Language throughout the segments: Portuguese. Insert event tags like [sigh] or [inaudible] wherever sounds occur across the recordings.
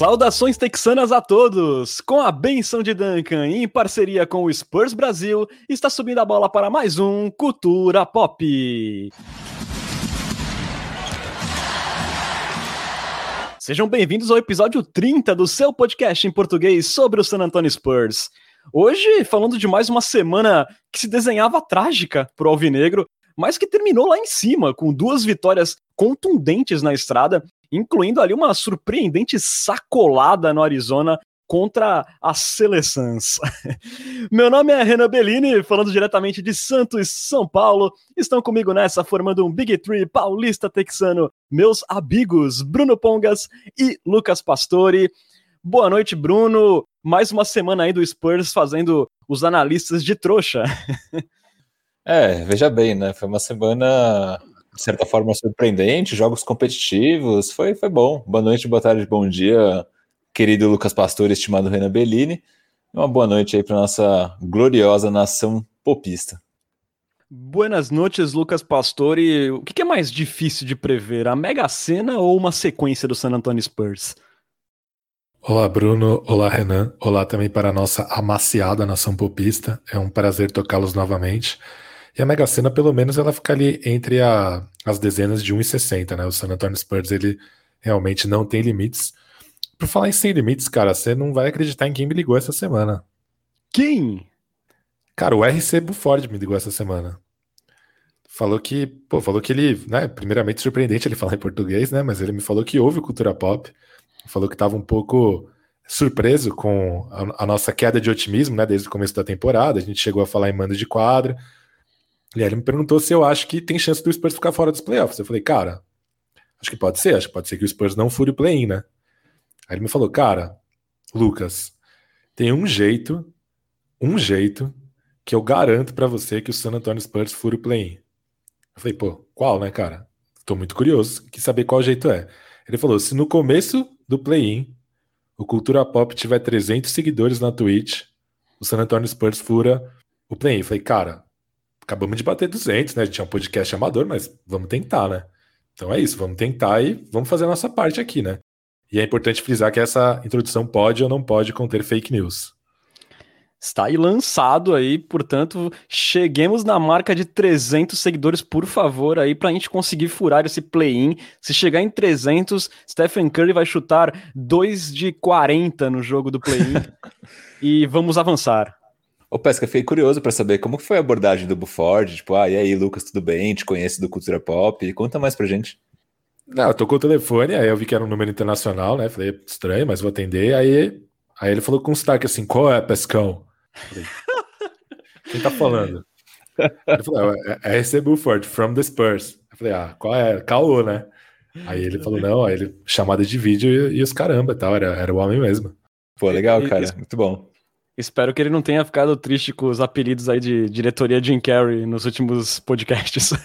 Saudações texanas a todos! Com a benção de Duncan em parceria com o Spurs Brasil, está subindo a bola para mais um Cultura Pop. Sejam bem-vindos ao episódio 30 do seu podcast em português sobre o San Antonio Spurs. Hoje, falando de mais uma semana que se desenhava trágica para o Alvinegro, mas que terminou lá em cima, com duas vitórias contundentes na estrada, incluindo ali uma surpreendente sacolada no Arizona contra a Seleções. [laughs] Meu nome é Renan Bellini, falando diretamente de Santos, São Paulo. Estão comigo nessa, formando um Big Three paulista texano, meus amigos Bruno Pongas e Lucas Pastore. Boa noite, Bruno. Mais uma semana aí do Spurs fazendo os analistas de trouxa. [laughs] É, veja bem, né? Foi uma semana, de certa forma, surpreendente, jogos competitivos, foi, foi bom. Boa noite, boa tarde, bom dia, querido Lucas Pastor, estimado Renan Bellini. Uma boa noite aí para nossa gloriosa nação popista. Buenas noites, Lucas Pastore. O que é mais difícil de prever, a Mega Sena ou uma sequência do San Antonio Spurs? Olá, Bruno. Olá, Renan. Olá também para a nossa amaciada nação popista. É um prazer tocá-los novamente. E a Mega Sena, pelo menos, ela fica ali entre a, as dezenas de 1,60, né? O San Antonio Spurs, ele realmente não tem limites. Por falar em sem limites, cara, você não vai acreditar em quem me ligou essa semana. Quem? Cara, o RC Buford me ligou essa semana. Falou que, pô, falou que ele, né, primeiramente surpreendente ele falar em português, né, mas ele me falou que houve cultura pop, falou que estava um pouco surpreso com a, a, nossa queda de otimismo, né, desde o começo da temporada, a gente chegou a falar em mando de quadra, e aí ele me perguntou se eu acho que tem chance do Spurs ficar fora dos playoffs. Eu falei, cara, acho que pode ser, acho que pode ser que o Spurs não fure o play-in, né? Aí ele me falou, cara, Lucas, tem um jeito, um jeito que eu garanto para você que o San Antonio Spurs fure o play-in. Eu falei, pô, qual, né, cara? Tô muito curioso, quis saber qual jeito é. Ele falou, se no começo do play-in o Cultura Pop tiver 300 seguidores na Twitch, o San Antonio Spurs fura o play-in. Eu falei, cara, acabamos de bater 200, né? A gente é um podcast amador, mas vamos tentar, né? Então é isso, vamos tentar e vamos fazer a nossa parte aqui, né? E é importante frisar que essa introdução pode ou não pode conter fake news. Está aí lançado aí, portanto, cheguemos na marca de 300 seguidores, por favor, aí, para a gente conseguir furar esse play-in. Se chegar em 300, Stephen Curry vai chutar 2 de 40 no jogo do play-in. [laughs] e vamos avançar. Ô, Pesca, fiquei curioso para saber como foi a abordagem do Buford. Tipo, ah, e aí, Lucas, tudo bem? Te conheço do Cultura Pop. Conta mais pra gente. Não, eu tocou o telefone, aí eu vi que era um número internacional, né? Falei, estranho, mas vou atender. Aí, aí ele falou com um sotaque assim: qual é, Pescão? Falei, [laughs] Quem tá falando? Ele falou: é, é RC Buford, from the Spurs. Eu falei: ah, qual é? Caô, né? Aí ele falou: não, aí ele, chamada de vídeo e, e os caramba tal, era, era o homem mesmo. Pô, legal, cara, muito bom. Espero que ele não tenha ficado triste com os apelidos aí de diretoria Jim Carrey nos últimos podcasts. [laughs]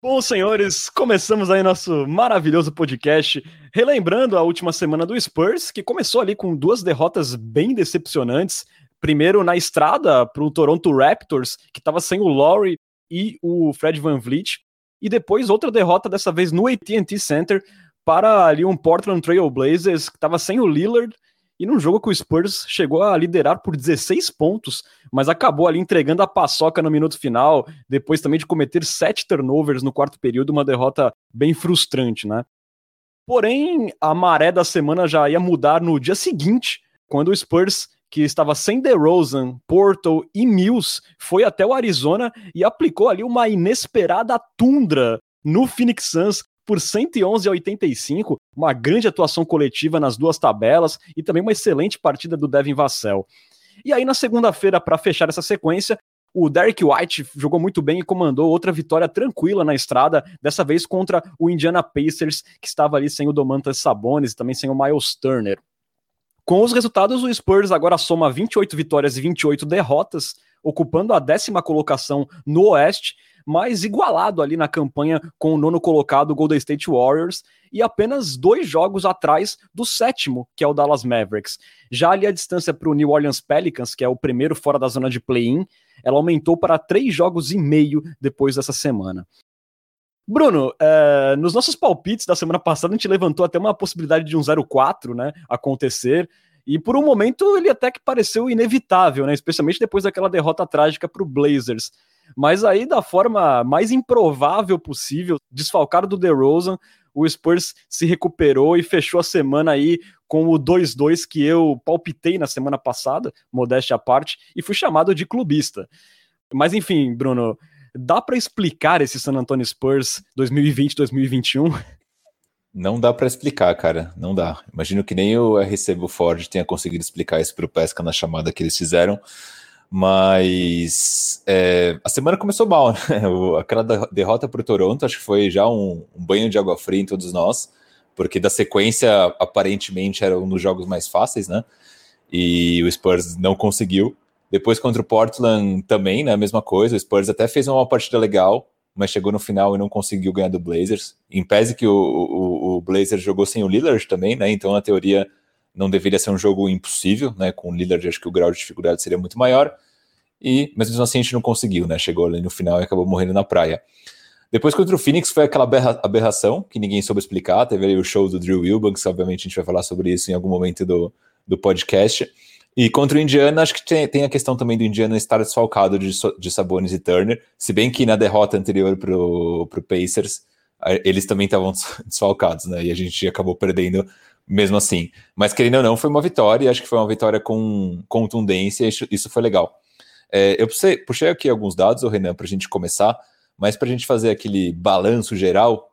Bom, senhores, começamos aí nosso maravilhoso podcast, relembrando a última semana do Spurs, que começou ali com duas derrotas bem decepcionantes. Primeiro na estrada para o Toronto Raptors, que estava sem o Laurie e o Fred Van Vliet, e depois outra derrota, dessa vez no AT&T Center, para ali um Portland Trail Blazers que estava sem o Lillard e num jogo que o Spurs chegou a liderar por 16 pontos, mas acabou ali entregando a paçoca no minuto final, depois também de cometer sete turnovers no quarto período, uma derrota bem frustrante, né? Porém, a maré da semana já ia mudar no dia seguinte, quando o Spurs, que estava sem DeRozan, Porto e Mills, foi até o Arizona e aplicou ali uma inesperada tundra no Phoenix Suns, por 111 a 85, uma grande atuação coletiva nas duas tabelas e também uma excelente partida do Devin Vassell. E aí na segunda-feira, para fechar essa sequência, o Derek White jogou muito bem e comandou outra vitória tranquila na estrada, dessa vez contra o Indiana Pacers, que estava ali sem o Domantas Sabonis e também sem o Miles Turner. Com os resultados, o Spurs agora soma 28 vitórias e 28 derrotas, ocupando a décima colocação no Oeste mas igualado ali na campanha com o nono colocado Golden State Warriors e apenas dois jogos atrás do sétimo, que é o Dallas Mavericks. Já ali a distância para o New Orleans Pelicans, que é o primeiro fora da zona de play-in, ela aumentou para três jogos e meio depois dessa semana. Bruno, é, nos nossos palpites da semana passada, a gente levantou até uma possibilidade de um 0-4 né, acontecer. E por um momento ele até que pareceu inevitável, né? Especialmente depois daquela derrota trágica para o Blazers. Mas aí, da forma mais improvável possível, desfalcado do DeRozan, o Spurs se recuperou e fechou a semana aí com o 2-2 que eu palpitei na semana passada, modéstia à parte, e fui chamado de clubista. Mas enfim, Bruno, dá para explicar esse San Antonio Spurs 2020-2021? Não dá para explicar, cara. Não dá. Imagino que nem o RC Ford tenha conseguido explicar isso para o Pesca na chamada que eles fizeram. Mas é, a semana começou mal, [laughs] né? Aquela derrota para o Toronto, acho que foi já um, um, banho de água fria em todos nós, porque da sequência aparentemente era um dos jogos mais fáceis, né? E o Spurs não conseguiu. Depois contra o Portland também, né? A mesma coisa. O Spurs até fez uma partida legal, mas chegou no final e não conseguiu ganhar do Blazers. Em pese que o, o, o Blazers jogou sem o Lillard também, né? Então, na teoria, não deveria ser um jogo impossível, né? Com o Lillard, acho que o grau de dificuldade seria muito maior. E, mas mesmo assim, a gente não conseguiu, né? Chegou ali no final e acabou morrendo na praia. Depois contra o Phoenix foi aquela aberração que ninguém soube explicar. Teve ali o show do Drew Wilbanks, obviamente a gente vai falar sobre isso em algum momento do, do podcast. E contra o Indiana, acho que tem, tem, a questão também do Indiana estar desfalcado de, de Sabonis e Turner, se bem que na derrota anterior para o Pacers, eles também estavam [laughs] desfalcados, né? E a gente acabou perdendo mesmo assim. Mas querendo ou não, foi uma vitória, e acho que foi uma vitória com contundência, isso, isso foi legal. É, eu puxei, puxei, aqui alguns dados, Renan, para a gente começar, mas para a gente fazer aquele balanço geral,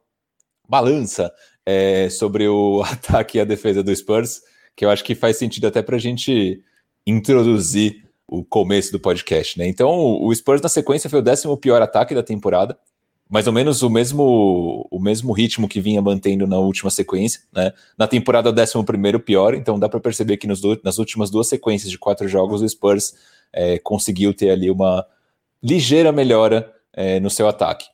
balança é, sobre o [laughs] ataque e a defesa do Spurs, que eu acho que faz sentido até para a gente introduzir o começo do podcast, né? Então, o Spurs na sequência foi o décimo pior ataque da temporada, mais ou menos o mesmo o mesmo ritmo que vinha mantendo na última sequência, né? Na temporada, o décimo primeiro pior, então dá para perceber que nos nas últimas duas sequências de quatro jogos, o Spurs é, conseguiu ter ali uma ligeira melhora é, no seu ataque.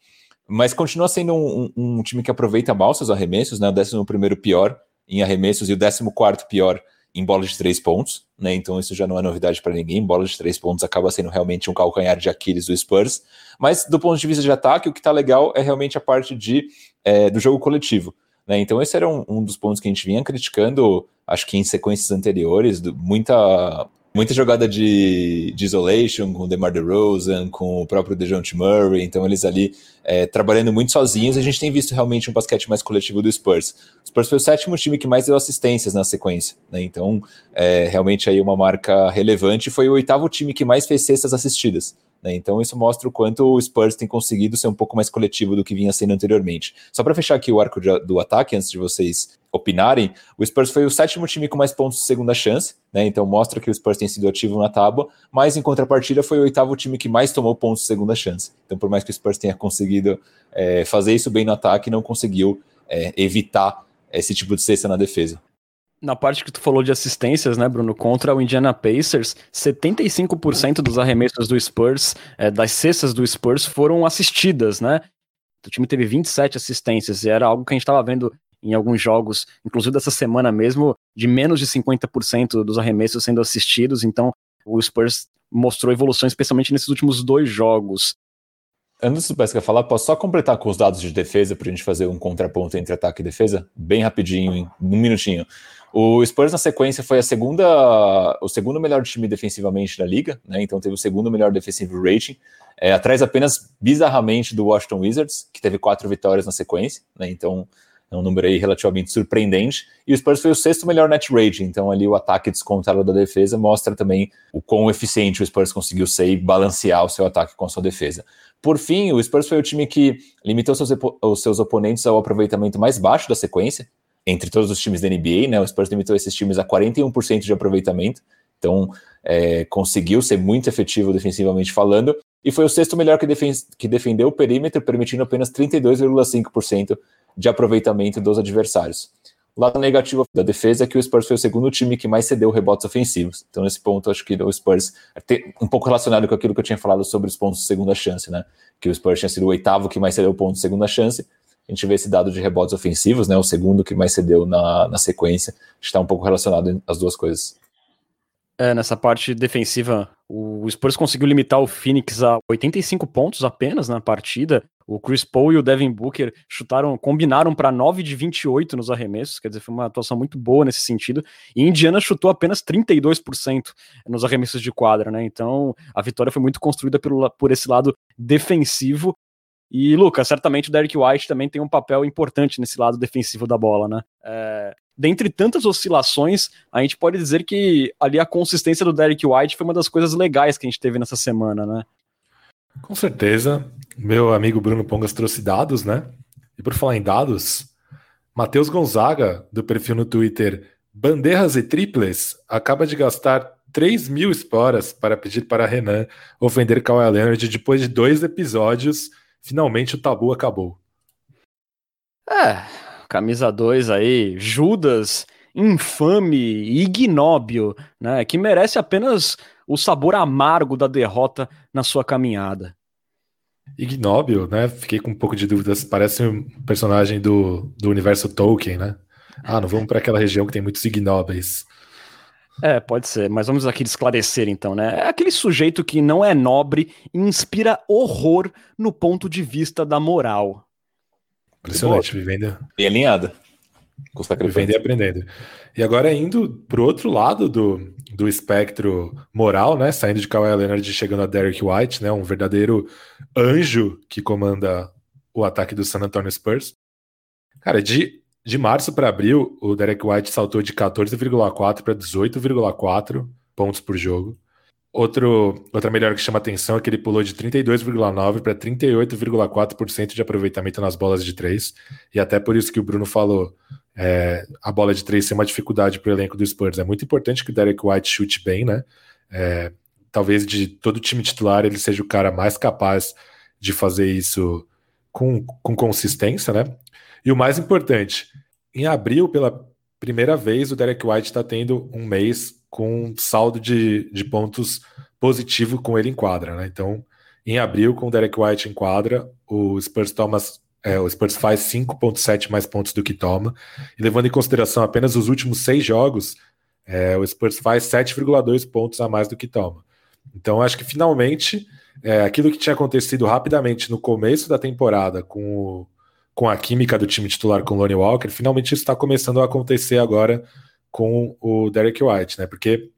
Mas continua sendo um, um, um, time que aproveita mal seus arremessos, né? O décimo primeiro pior em arremessos e o décimo quarto pior em bola de três pontos, né? Então isso já não é novidade para ninguém. Bola de três pontos acaba sendo realmente um calcanhar de Aquiles do Spurs. Mas do ponto de vista de ataque, o que está legal é realmente a parte de, é, do jogo coletivo. Né? Então esse era um, um, dos pontos que a gente vinha criticando, acho que em sequências anteriores, do, muita muita jogada de, de isolation com o DeMar DeRozan, com o próprio DeJounte Murray, então eles ali é, trabalhando muito sozinhos, a gente tem visto realmente um basquete mais coletivo do Spurs. O Spurs foi o sétimo time que mais deu assistências na sequência, né? então é, realmente aí uma marca relevante, foi o oitavo time que mais fez cestas assistidas. Né? Então isso mostra o quanto o Spurs tem conseguido ser um pouco mais coletivo do que vinha sendo anteriormente. Só para fechar aqui o arco de, do ataque, antes de vocês opinarem, o Spurs foi o sétimo time com mais pontos de segunda chance, né? Então mostra que o Spurs tem sido ativo na tábua, mas em contrapartida foi o oitavo time que mais tomou pontos de segunda chance. Então, por mais que o Spurs tenha conseguido é, fazer isso bem no ataque, não conseguiu é, evitar esse tipo de cesta na defesa. Na parte que tu falou de assistências, né, Bruno, contra o Indiana Pacers, 75% dos arremessos do Spurs, é, das cestas do Spurs, foram assistidas, né? O time teve 27 assistências e era algo que a gente estava vendo em alguns jogos, inclusive dessa semana mesmo, de menos de 50% dos arremessos sendo assistidos. Então, o Spurs mostrou evolução, especialmente nesses últimos dois jogos. Antes do Pesca falar, posso só completar com os dados de defesa para a gente fazer um contraponto entre ataque e defesa? Bem rapidinho, um minutinho. O Spurs na sequência foi a segunda, o segundo melhor time defensivamente da liga, né? Então teve o segundo melhor defensive rating, é, atrás apenas bizarramente do Washington Wizards, que teve quatro vitórias na sequência, né? Então é um número aí relativamente surpreendente. E o Spurs foi o sexto melhor net rating, então ali o ataque descontado da defesa mostra também o quão eficiente o Spurs conseguiu ser e balancear o seu ataque com a sua defesa. Por fim, o Spurs foi o time que limitou seus, os seus oponentes ao aproveitamento mais baixo da sequência, entre todos os times da NBA, né? O Spurs limitou esses times a 41% de aproveitamento, então é, conseguiu ser muito efetivo defensivamente falando, e foi o sexto melhor que, defen que defendeu o perímetro, permitindo apenas 32,5% de aproveitamento dos adversários. O lado negativo da defesa é que o Spurs foi o segundo time que mais cedeu rebotes ofensivos. Então, nesse ponto, acho que o Spurs, um pouco relacionado com aquilo que eu tinha falado sobre os pontos de segunda chance, né? Que o Spurs tinha sido o oitavo que mais cedeu pontos de segunda chance, a gente vê esse dado de rebotes ofensivos, né? O segundo que mais cedeu na, na sequência, está um pouco relacionado às duas coisas. É, nessa parte defensiva, O Spurs conseguiu limitar o Phoenix a 85 pontos apenas na partida. O Chris Paul e o Devin Booker chutaram, combinaram para 9 de 28 nos arremessos, quer dizer, foi uma atuação muito boa nesse sentido. E Indiana chutou apenas 32% nos arremessos de quadra, né? Então a vitória foi muito construída pelo, por esse lado defensivo. E, Lucas, certamente o Derek White também tem um papel importante nesse lado defensivo da bola, né? É, dentre tantas oscilações, a gente pode dizer que ali a consistência do Derek White foi uma das coisas legais que a gente teve nessa semana, né? Com certeza. Meu amigo Bruno Pongas trouxe dados, né? E por falar em dados, Matheus Gonzaga, do perfil no Twitter Bandejas e Triples, acaba de gastar 3 mil esporas para pedir para Renan ofender Kawhi Leonard depois de dois episódios. Finalmente o tabu acabou. É, camisa 2 aí, Judas, infame, ignóbil, né? Que merece apenas o sabor amargo da derrota na sua caminhada. Ignóbil, né? Fiquei com um pouco de dúvidas. Parece um personagem do, do universo Tolkien, né? Ah, não vamos para aquela região que tem muitos ignóbeis. É, pode ser, mas vamos aqui esclarecer então, né? É aquele sujeito que não é nobre e inspira horror no ponto de vista da moral. Impressionante, vivendo. Bem alinhada. Vivendo e aprendendo. E agora indo pro outro lado do, do espectro moral, né? Saindo de Kawhi Leonard e chegando a Derek White, né? Um verdadeiro anjo que comanda o ataque do San Antonio Spurs. Cara, de, de março para abril, o Derek White saltou de 14,4 para 18,4 pontos por jogo. Outro, outra melhora que chama atenção é que ele pulou de 32,9% para 38,4% de aproveitamento nas bolas de três. E até por isso que o Bruno falou, é, a bola de três ser uma dificuldade para o elenco do Spurs. É muito importante que o Derek White chute bem, né? É, talvez de todo time titular ele seja o cara mais capaz de fazer isso com, com consistência, né? E o mais importante, em abril, pela primeira vez, o Derek White está tendo um mês com saldo de, de pontos positivo com ele em quadra, né? Então, em abril, com o Derek White em quadra, o Spurs toma é, o Spurs faz 5,7 mais pontos do que toma. E levando em consideração apenas os últimos seis jogos, é, o Spurs faz 7,2 pontos a mais do que toma. Então, acho que finalmente é, aquilo que tinha acontecido rapidamente no começo da temporada com, o, com a química do time titular com o Lonnie Walker, finalmente está começando a acontecer agora com o Derek White, né? Porque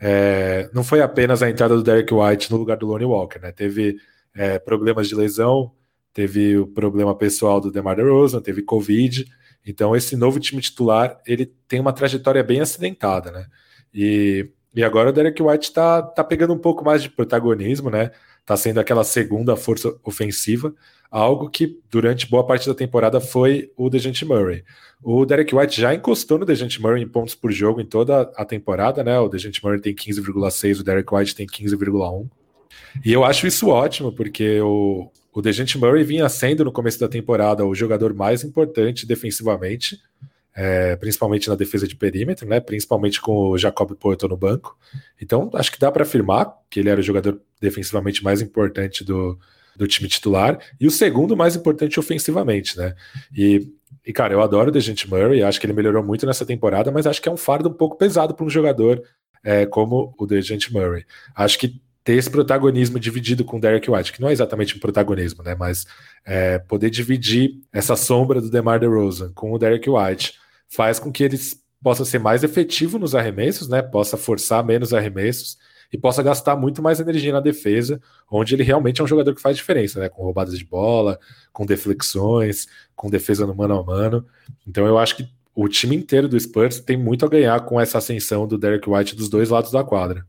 é, não foi apenas a entrada do Derek White no lugar do Lonnie Walker, né? Teve é, problemas de lesão, teve o problema pessoal do DeMar DeRozan, teve Covid. Então esse novo time titular ele tem uma trajetória bem acidentada, né? E, e agora o Derek White está tá pegando um pouco mais de protagonismo, né? Tá sendo aquela segunda força ofensiva, algo que durante boa parte da temporada foi o DeJounte Murray. O Derek White já encostou no DeJounte Murray em pontos por jogo em toda a temporada, né? O DeJounte Murray tem 15,6, o Derek White tem 15,1. E eu acho isso ótimo, porque o, o DeJounte Murray vinha sendo no começo da temporada o jogador mais importante defensivamente, é, principalmente na defesa de perímetro, né? Principalmente com o Jacob Porto no banco. Então, acho que dá para afirmar que ele era o jogador defensivamente mais importante do, do time titular e o segundo mais importante ofensivamente, né? E e, cara, eu adoro o DeJounte Murray, acho que ele melhorou muito nessa temporada, mas acho que é um fardo um pouco pesado para um jogador é, como o DeJounte Murray. Acho que ter esse protagonismo dividido com o Derek White, que não é exatamente um protagonismo, né? Mas é, poder dividir essa sombra do DeMar DeRozan com o Derek White faz com que eles possam ser mais efetivos nos arremessos, né? Possa forçar menos arremessos e possa gastar muito mais energia na defesa, onde ele realmente é um jogador que faz diferença, né? Com roubadas de bola, com deflexões, com defesa no mano a mano. Então eu acho que o time inteiro do Spurs tem muito a ganhar com essa ascensão do Derek White dos dois lados da quadra.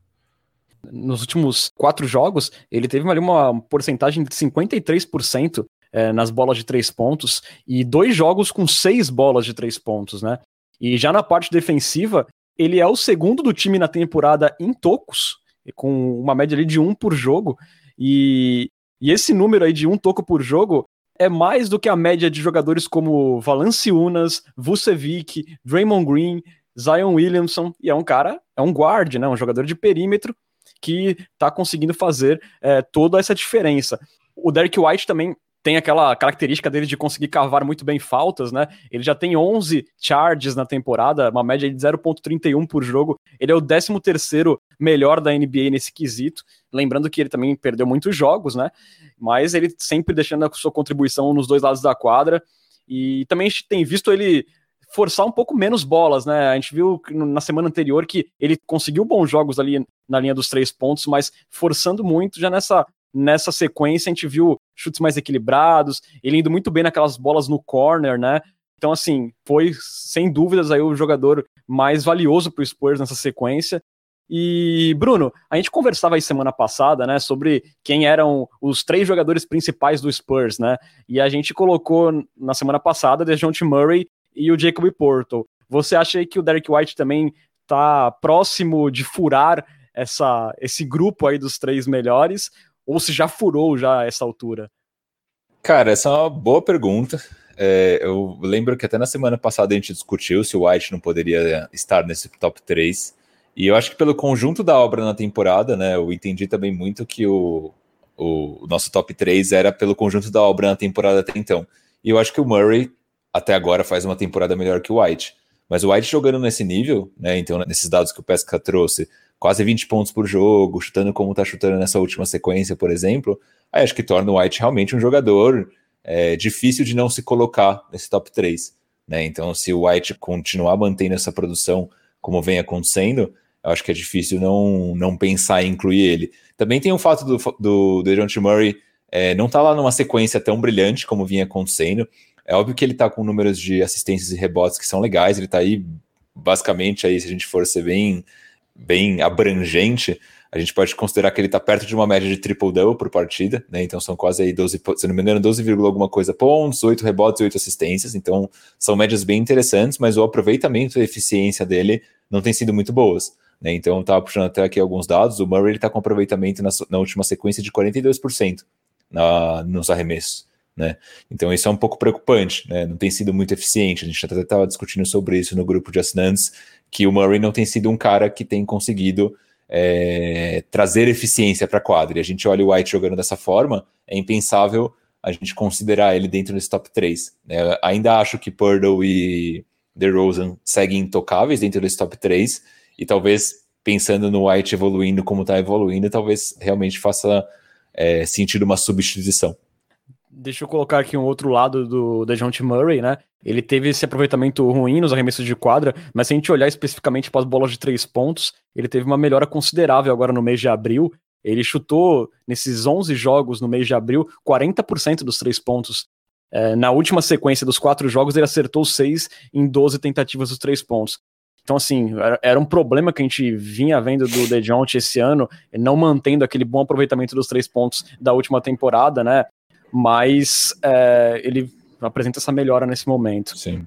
Nos últimos quatro jogos, ele teve ali uma porcentagem de 53% é, nas bolas de três pontos e dois jogos com seis bolas de três pontos, né? E já na parte defensiva, ele é o segundo do time na temporada em tocos, com uma média ali de um por jogo. E, e esse número aí de um toco por jogo é mais do que a média de jogadores como Valanciunas, Vucevic, Draymond Green, Zion Williamson, e é um cara, é um guard, né, um jogador de perímetro que está conseguindo fazer é, toda essa diferença. O Derek White também tem aquela característica dele de conseguir cavar muito bem faltas, né? Ele já tem 11 charges na temporada, uma média de 0.31 por jogo. Ele é o 13 terceiro melhor da NBA nesse quesito. Lembrando que ele também perdeu muitos jogos, né? Mas ele sempre deixando a sua contribuição nos dois lados da quadra. E também a gente tem visto ele forçar um pouco menos bolas, né? A gente viu na semana anterior que ele conseguiu bons jogos ali na linha dos três pontos, mas forçando muito já nessa nessa sequência a gente viu chutes mais equilibrados, ele indo muito bem naquelas bolas no corner, né? Então, assim, foi sem dúvidas aí o jogador mais valioso para o Spurs nessa sequência. E, Bruno, a gente conversava aí semana passada, né, sobre quem eram os três jogadores principais do Spurs, né? E a gente colocou na semana passada DeJounte Murray e o Jacob Porto. Você acha que o Derek White também está próximo de furar essa, esse grupo aí dos três melhores? Ou se já furou já essa altura? Cara, essa é uma boa pergunta. É, eu lembro que até na semana passada a gente discutiu se o White não poderia estar nesse top 3. E eu acho que pelo conjunto da obra na temporada, né, eu entendi também muito que o, o, o nosso top 3 era pelo conjunto da obra na temporada até então. E eu acho que o Murray, até agora, faz uma temporada melhor que o White. Mas o White jogando nesse nível, né, então nesses dados que o Pesca trouxe, quase 20 pontos por jogo, chutando como está chutando nessa última sequência, por exemplo, aí acho que torna o White realmente um jogador é, difícil de não se colocar nesse top 3. Né? Então, se o White continuar mantendo essa produção como vem acontecendo, eu acho que é difícil não, não pensar em incluir ele. Também tem o fato do, do, do Dejounte Murray é, não estar tá lá numa sequência tão brilhante como vinha acontecendo. É óbvio que ele está com números de assistências e rebotes que são legais, ele está aí basicamente aí, se a gente for ser bem bem abrangente, a gente pode considerar que ele está perto de uma média de triple-double por partida, né? Então são quase aí 12, se não me engano, 12, alguma coisa pontos, 8 rebotes e 8 assistências. Então são médias bem interessantes, mas o aproveitamento e a eficiência dele não tem sido muito boas. Né? Então estava puxando até aqui alguns dados. O Murray está com aproveitamento na, na, última sequência de 42% na, nos arremessos. Né? Então isso é um pouco preocupante, né? não tem sido muito eficiente. A gente até estava discutindo sobre isso no grupo de assinantes que o Murray não tem sido um cara que tem conseguido é, trazer eficiência para a quadra. E a gente olha o White jogando dessa forma, é impensável a gente considerar ele dentro desse top 3. Né? Ainda acho que Purdle e DeRozan seguem intocáveis dentro desse top 3, e talvez pensando no White evoluindo como está evoluindo, talvez realmente faça é, sentido uma substituição deixa eu colocar aqui um outro lado do DeJounte Murray, né? Ele teve esse aproveitamento ruim nos arremessos de quadra, mas se a gente olhar especificamente para as bolas de três pontos, ele teve uma melhora considerável agora no mês de abril. Ele chutou nesses 11 jogos no mês de abril 40% dos três pontos. É, na última sequência dos quatro jogos, ele acertou seis em 12 tentativas dos três pontos. Então, assim, era um problema que a gente vinha vendo do DeJounte esse ano, não mantendo aquele bom aproveitamento dos três pontos da última temporada, né? Mas é, ele apresenta essa melhora nesse momento. Sim.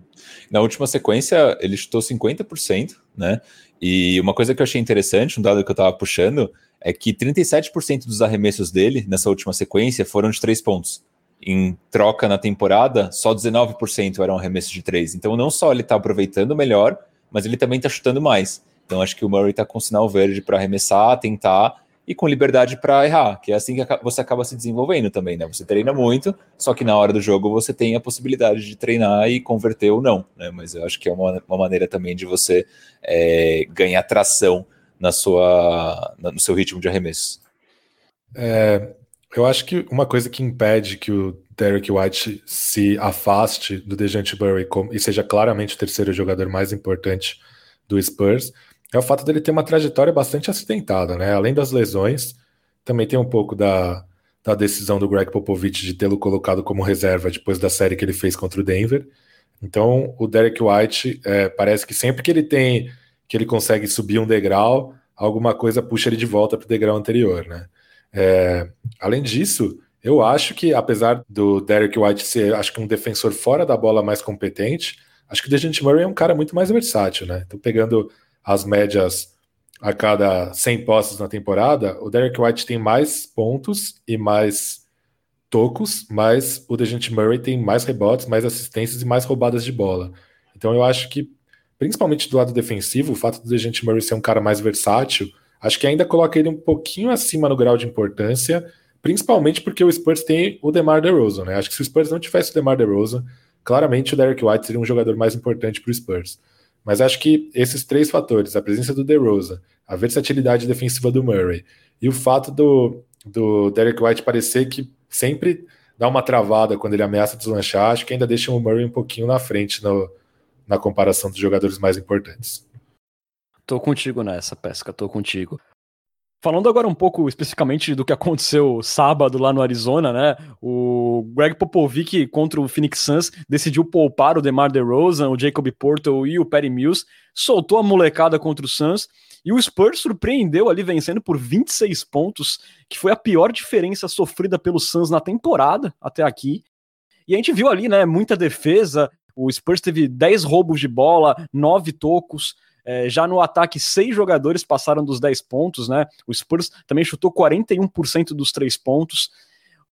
Na última sequência, ele chutou 50%, né? E uma coisa que eu achei interessante, um dado que eu estava puxando, é que 37% dos arremessos dele nessa última sequência foram de três pontos. Em troca na temporada, só 19% eram arremessos de três. Então, não só ele está aproveitando melhor, mas ele também está chutando mais. Então, acho que o Murray está com sinal verde para arremessar, tentar e com liberdade para errar, que é assim que você acaba se desenvolvendo também, né? Você treina muito, só que na hora do jogo você tem a possibilidade de treinar e converter ou não, né? Mas eu acho que é uma, uma maneira também de você é, ganhar tração na sua, no seu ritmo de arremesso. É, eu acho que uma coisa que impede que o Derek White se afaste do Dejante Burry e seja claramente o terceiro jogador mais importante do Spurs é o fato dele ter uma trajetória bastante acidentada, né? Além das lesões, também tem um pouco da, da decisão do Greg Popovich de tê-lo colocado como reserva depois da série que ele fez contra o Denver. Então, o Derek White é, parece que sempre que ele tem que ele consegue subir um degrau, alguma coisa puxa ele de volta para o degrau anterior, né? É, além disso, eu acho que apesar do Derek White ser, acho que um defensor fora da bola mais competente, acho que o Dejante Murray é um cara muito mais versátil, né? Então, pegando as médias a cada 100 posses na temporada, o Derek White tem mais pontos e mais tocos, mas o Dejante Murray tem mais rebotes, mais assistências e mais roubadas de bola. Então eu acho que, principalmente do lado defensivo, o fato do Dejante Murray ser um cara mais versátil, acho que ainda coloca ele um pouquinho acima no grau de importância, principalmente porque o Spurs tem o DeMar DeRozan, né? Acho que se o Spurs não tivesse o DeMar DeRozan, claramente o Derek White seria um jogador mais importante para o Spurs. Mas acho que esses três fatores, a presença do DeRozan, a versatilidade defensiva do Murray e o fato do, do Derek White parecer que sempre dá uma travada quando ele ameaça deslanchar, acho que ainda deixa o Murray um pouquinho na frente no, na comparação dos jogadores mais importantes. Tô contigo nessa, Pesca, tô contigo. Falando agora um pouco especificamente do que aconteceu sábado lá no Arizona, né? O Greg Popovich contra o Phoenix Suns decidiu poupar o DeMar DeRozan, o Jacob Porto e o Perry Mills, soltou a molecada contra o Suns e o Spurs surpreendeu ali vencendo por 26 pontos, que foi a pior diferença sofrida pelo Suns na temporada até aqui. E a gente viu ali, né, muita defesa, o Spurs teve 10 roubos de bola, 9 tocos, é, já no ataque, seis jogadores passaram dos 10 pontos, né? O Spurs também chutou 41% dos três pontos.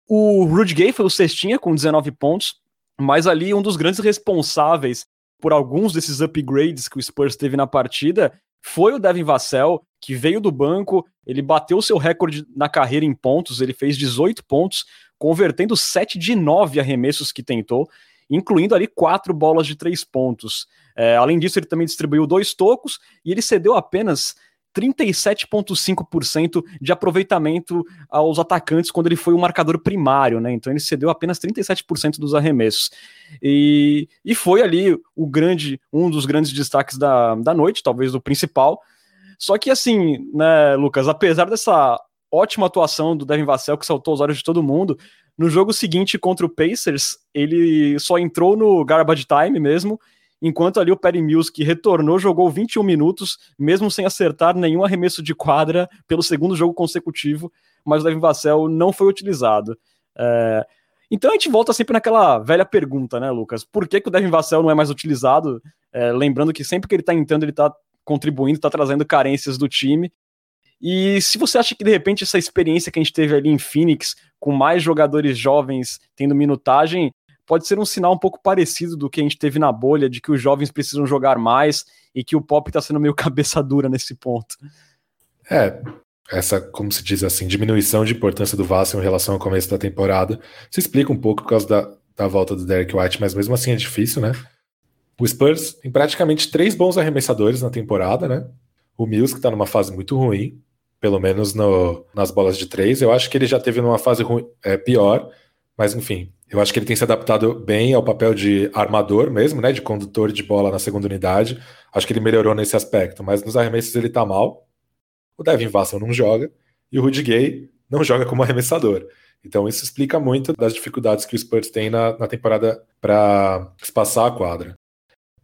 O Rudy Gay foi o cestinha com 19 pontos, mas ali um dos grandes responsáveis por alguns desses upgrades que o Spurs teve na partida foi o Devin Vassell, que veio do banco, ele bateu seu recorde na carreira em pontos, ele fez 18 pontos, convertendo 7 de 9 arremessos que tentou, incluindo ali quatro bolas de três pontos. É, além disso, ele também distribuiu dois tocos e ele cedeu apenas 37,5% de aproveitamento aos atacantes quando ele foi o marcador primário, né? Então ele cedeu apenas 37% dos arremessos. E, e foi ali o grande, um dos grandes destaques da, da noite, talvez o principal. Só que assim, né, Lucas, apesar dessa ótima atuação do Devin Vassell, que saltou os olhos de todo mundo, no jogo seguinte contra o Pacers, ele só entrou no garbage time mesmo enquanto ali o Perry Mills, que retornou, jogou 21 minutos, mesmo sem acertar nenhum arremesso de quadra pelo segundo jogo consecutivo, mas o Devin Vassell não foi utilizado. É... Então a gente volta sempre naquela velha pergunta, né, Lucas? Por que, que o Devin Vassell não é mais utilizado? É, lembrando que sempre que ele está entrando, ele está contribuindo, está trazendo carências do time. E se você acha que de repente essa experiência que a gente teve ali em Phoenix, com mais jogadores jovens tendo minutagem, pode ser um sinal um pouco parecido do que a gente teve na bolha, de que os jovens precisam jogar mais e que o pop está sendo meio [laughs] cabeça dura nesse ponto. É, essa, como se diz assim, diminuição de importância do Vasco em relação ao começo da temporada se explica um pouco por causa da, da volta do Derek White, mas mesmo assim é difícil, né? O Spurs tem praticamente três bons arremessadores na temporada, né? O Mills, que está numa fase muito ruim, pelo menos no, nas bolas de três. Eu acho que ele já teve numa fase ruim, é, pior, mas enfim, eu acho que ele tem se adaptado bem ao papel de armador mesmo, né? De condutor de bola na segunda unidade. Acho que ele melhorou nesse aspecto, mas nos arremessos ele tá mal. O Devin Vassell não joga e o Rudy Gay não joga como arremessador. Então isso explica muito das dificuldades que o Spurs tem na, na temporada para espaçar a quadra.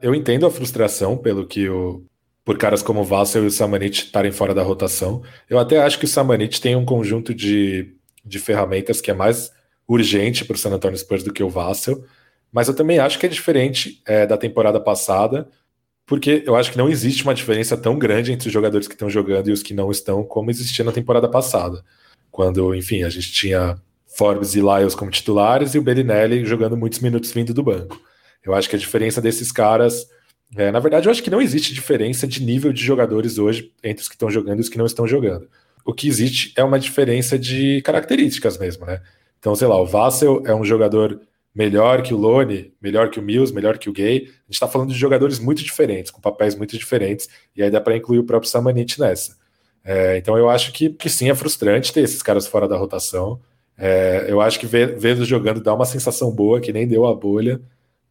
Eu entendo a frustração pelo que o por caras como o Vassell e o Samanit estarem fora da rotação. Eu até acho que o Samanit tem um conjunto de, de ferramentas que é mais urgente para o San Antonio Spurs do que o Vassell, mas eu também acho que é diferente é, da temporada passada, porque eu acho que não existe uma diferença tão grande entre os jogadores que estão jogando e os que não estão, como existia na temporada passada, quando, enfim, a gente tinha Forbes e Lyles como titulares e o Bellinelli jogando muitos minutos vindo do banco. Eu acho que a diferença desses caras. É, na verdade, eu acho que não existe diferença de nível de jogadores hoje entre os que estão jogando e os que não estão jogando. O que existe é uma diferença de características mesmo, né? Então, sei lá, o Vassel é um jogador melhor que o Lone, melhor que o Mills, melhor que o Gay. A gente está falando de jogadores muito diferentes, com papéis muito diferentes, e aí dá para incluir o próprio Samanit nessa. É, então eu acho que, que sim, é frustrante ter esses caras fora da rotação. É, eu acho que vê-los jogando dá uma sensação boa, que nem deu a bolha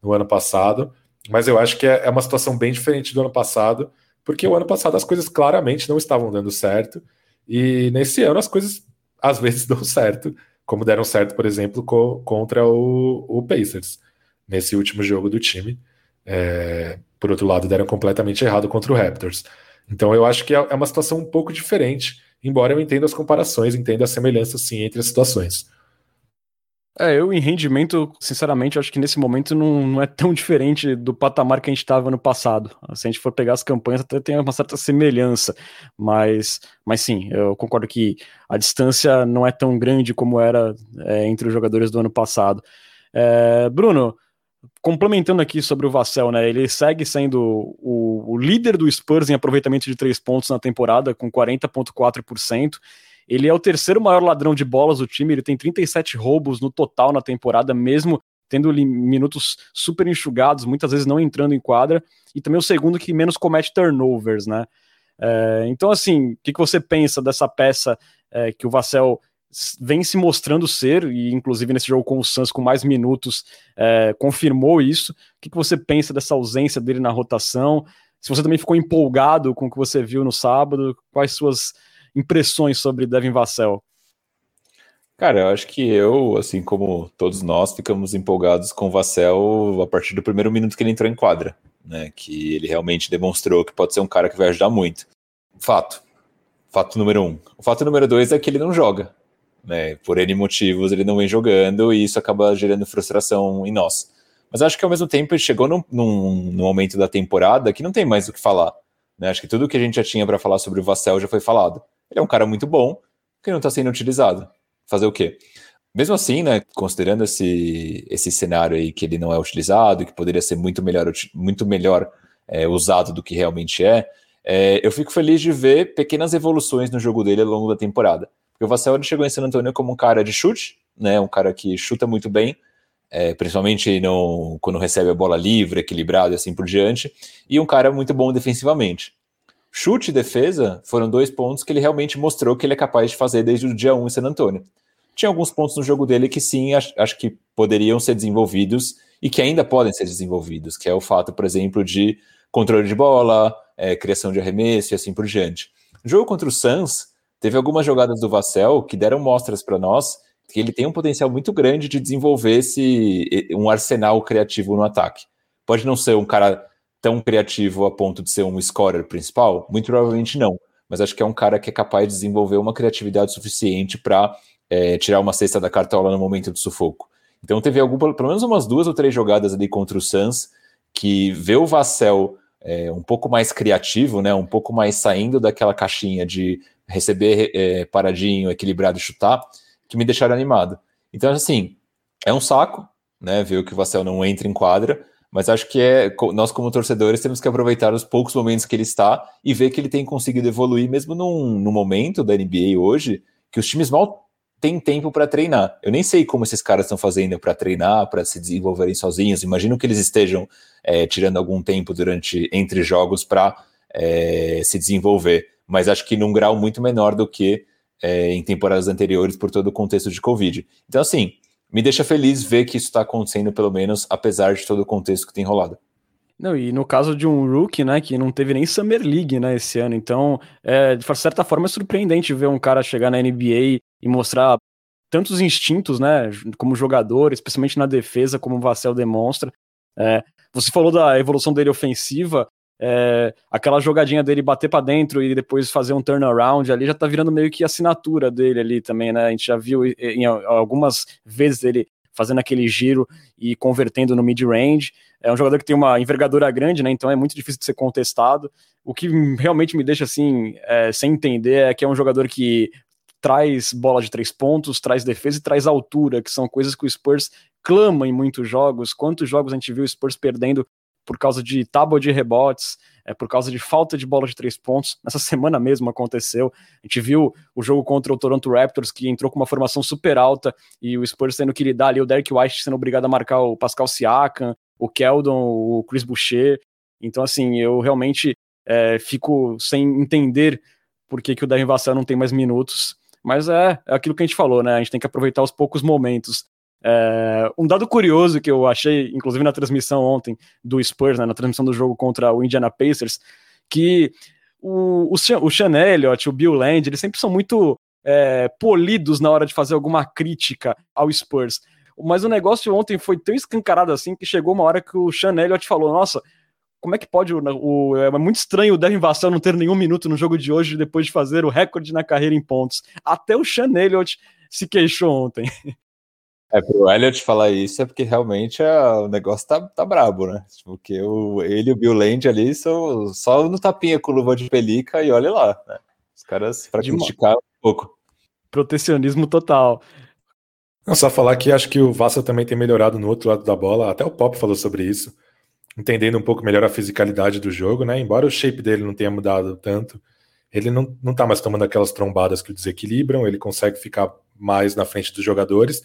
no ano passado, mas eu acho que é, é uma situação bem diferente do ano passado, porque o ano passado as coisas claramente não estavam dando certo, e nesse ano as coisas às vezes [laughs] dão certo, como deram certo, por exemplo, co contra o, o, Pacers, nesse último jogo do time. É, por outro lado, deram completamente errado contra o Raptors. Então eu acho que é, é uma situação um pouco diferente, embora eu entenda as comparações, entenda a semelhança sim entre as situações. É, eu em rendimento, sinceramente, acho que nesse momento não, não é tão diferente do patamar que a gente estava no passado. Se a gente for pegar as campanhas, até tem uma certa semelhança, mas, mas sim, eu concordo que a distância não é tão grande como era é, entre os jogadores do ano passado. É, Bruno, complementando aqui sobre o Vassell, né? Ele segue sendo o, o líder do Spurs em aproveitamento de três pontos na temporada, com 40,4%. Ele é o terceiro maior ladrão de bolas do time, ele tem 37 roubos no total na temporada, mesmo tendo minutos super enxugados, muitas vezes não entrando em quadra, e também o segundo que menos comete turnovers, né? É, então, assim, o que, que você pensa dessa peça é, que o Vassell vem se mostrando ser, e inclusive nesse jogo com o Suns com mais minutos, é, confirmou isso. O que, que você pensa dessa ausência dele na rotação? Se você também ficou empolgado com o que você viu no sábado, quais suas impressões sobre Devin Vassell? Cara, eu acho que eu, assim como todos nós, ficamos empolgados com o Vassell a partir do primeiro minuto que ele entrou em quadra, né? Que ele realmente demonstrou que pode ser um cara que vai ajudar muito. Fato. Fato número um. O fato número dois é que ele não joga. Né? Por N motivos ele não vem jogando e isso acaba gerando frustração em nós. Mas acho que ao mesmo tempo ele chegou num, num, num momento da temporada que não tem mais o que falar. Né? Acho que tudo que a gente já tinha para falar sobre o Vassell já foi falado. Ele é um cara muito bom que não está sendo utilizado fazer o quê? Mesmo assim, né, considerando esse, esse cenário aí que ele não é utilizado, que poderia ser muito melhor, muito melhor é, usado do que realmente é, é, eu fico feliz de ver pequenas evoluções no jogo dele ao longo da temporada. Porque o Vassell chegou em San Antonio como um cara de chute, né, um cara que chuta muito bem, é, principalmente no, quando recebe a bola livre, equilibrado e assim por diante, e um cara muito bom defensivamente. Chute e defesa foram dois pontos que ele realmente mostrou que ele é capaz de fazer desde o dia 1 em San Antonio. Tinha alguns pontos no jogo dele que sim, acho, acho que poderiam ser desenvolvidos e que ainda podem ser desenvolvidos, que é o fato, por exemplo, de controle de bola, é, criação de arremesso e assim por diante. No jogo contra o Suns, teve algumas jogadas do Vassell que deram mostras para nós que ele tem um potencial muito grande de desenvolver esse, um arsenal criativo no ataque. Pode não ser um cara tão criativo a ponto de ser um scorer principal? Muito provavelmente não. Mas acho que é um cara que é capaz de desenvolver uma criatividade suficiente para é, tirar uma cesta da cartola no momento do sufoco. Então teve algum, pelo menos umas duas ou três jogadas ali contra o Suns que vê o Vassell é, um pouco mais criativo, né, um pouco mais saindo daquela caixinha de receber é, paradinho, equilibrado e chutar, que me deixaram animado. Então, assim, é um saco, né, ver que o Vassell não entra em quadra, mas acho que é nós como torcedores temos que aproveitar os poucos momentos que ele está e ver que ele tem conseguido evoluir mesmo num, num momento da NBA hoje que os times mal tem tempo para treinar. Eu nem sei como esses caras estão fazendo para treinar, para se desenvolverem sozinhos. Imagino que eles estejam é, tirando algum tempo durante entre jogos para é, se desenvolver, mas acho que num grau muito menor do que é, em temporadas anteriores por todo o contexto de Covid. Então, assim, me deixa feliz ver que isso está acontecendo, pelo menos, apesar de todo o contexto que tem rolado. Não, e no caso de um rookie, né, que não teve nem Summer League, né, esse ano, então, é, de certa forma é surpreendente ver um cara chegar na NBA e mostrar tantos instintos, né, como jogador, especialmente na defesa, como o Vassell demonstra. É, você falou da evolução dele ofensiva, é, aquela jogadinha dele bater para dentro e depois fazer um turnaround ali já tá virando meio que assinatura dele ali também, né? A gente já viu em, algumas vezes ele fazendo aquele giro e convertendo no mid-range. É um jogador que tem uma envergadura grande, né? Então é muito difícil de ser contestado. O que realmente me deixa assim, é, sem entender, é que é um jogador que traz bola de três pontos, traz defesa e traz altura, que são coisas que o Spurs clama em muitos jogos. Quantos jogos a gente viu o Spurs perdendo por causa de tábua de rebotes, é, por causa de falta de bola de três pontos. Nessa [laughs] semana mesmo aconteceu. A gente viu o jogo contra o Toronto Raptors, que entrou com uma formação super alta, e o Spurs tendo que lidar ali, o Derek White sendo obrigado a marcar o Pascal Siakam, o Keldon, o Chris Boucher. Então, assim, eu realmente é, fico sem entender por que, que o Devin Vassell não tem mais minutos. Mas é, é aquilo que a gente falou, né? A gente tem que aproveitar os poucos momentos. É, um dado curioso que eu achei, inclusive na transmissão ontem do Spurs, né, na transmissão do jogo contra o Indiana Pacers, que o, o, o Sean Elliott, o Bill Land, eles sempre são muito é, polidos na hora de fazer alguma crítica ao Spurs. Mas o negócio ontem foi tão escancarado assim que chegou uma hora que o Sean Elliott falou: Nossa, como é que pode o, o, é muito estranho o Devin Vassell não ter nenhum minuto no jogo de hoje depois de fazer o recorde na carreira em pontos. Até o Sean Elliott se queixou ontem. [laughs] É, pro Elliott falar isso é porque realmente é, o negócio tá, tá brabo, né? Porque o, ele e o Bill Land ali são só no tapinha com luva de pelica e olha lá, né? Os caras, pra de criticar um pouco. Protecionismo total. Não, só falar que acho que o Vassa também tem melhorado no outro lado da bola, até o Pop falou sobre isso, entendendo um pouco melhor a fisicalidade do jogo, né? Embora o shape dele não tenha mudado tanto, ele não, não tá mais tomando aquelas trombadas que o desequilibram, ele consegue ficar mais na frente dos jogadores.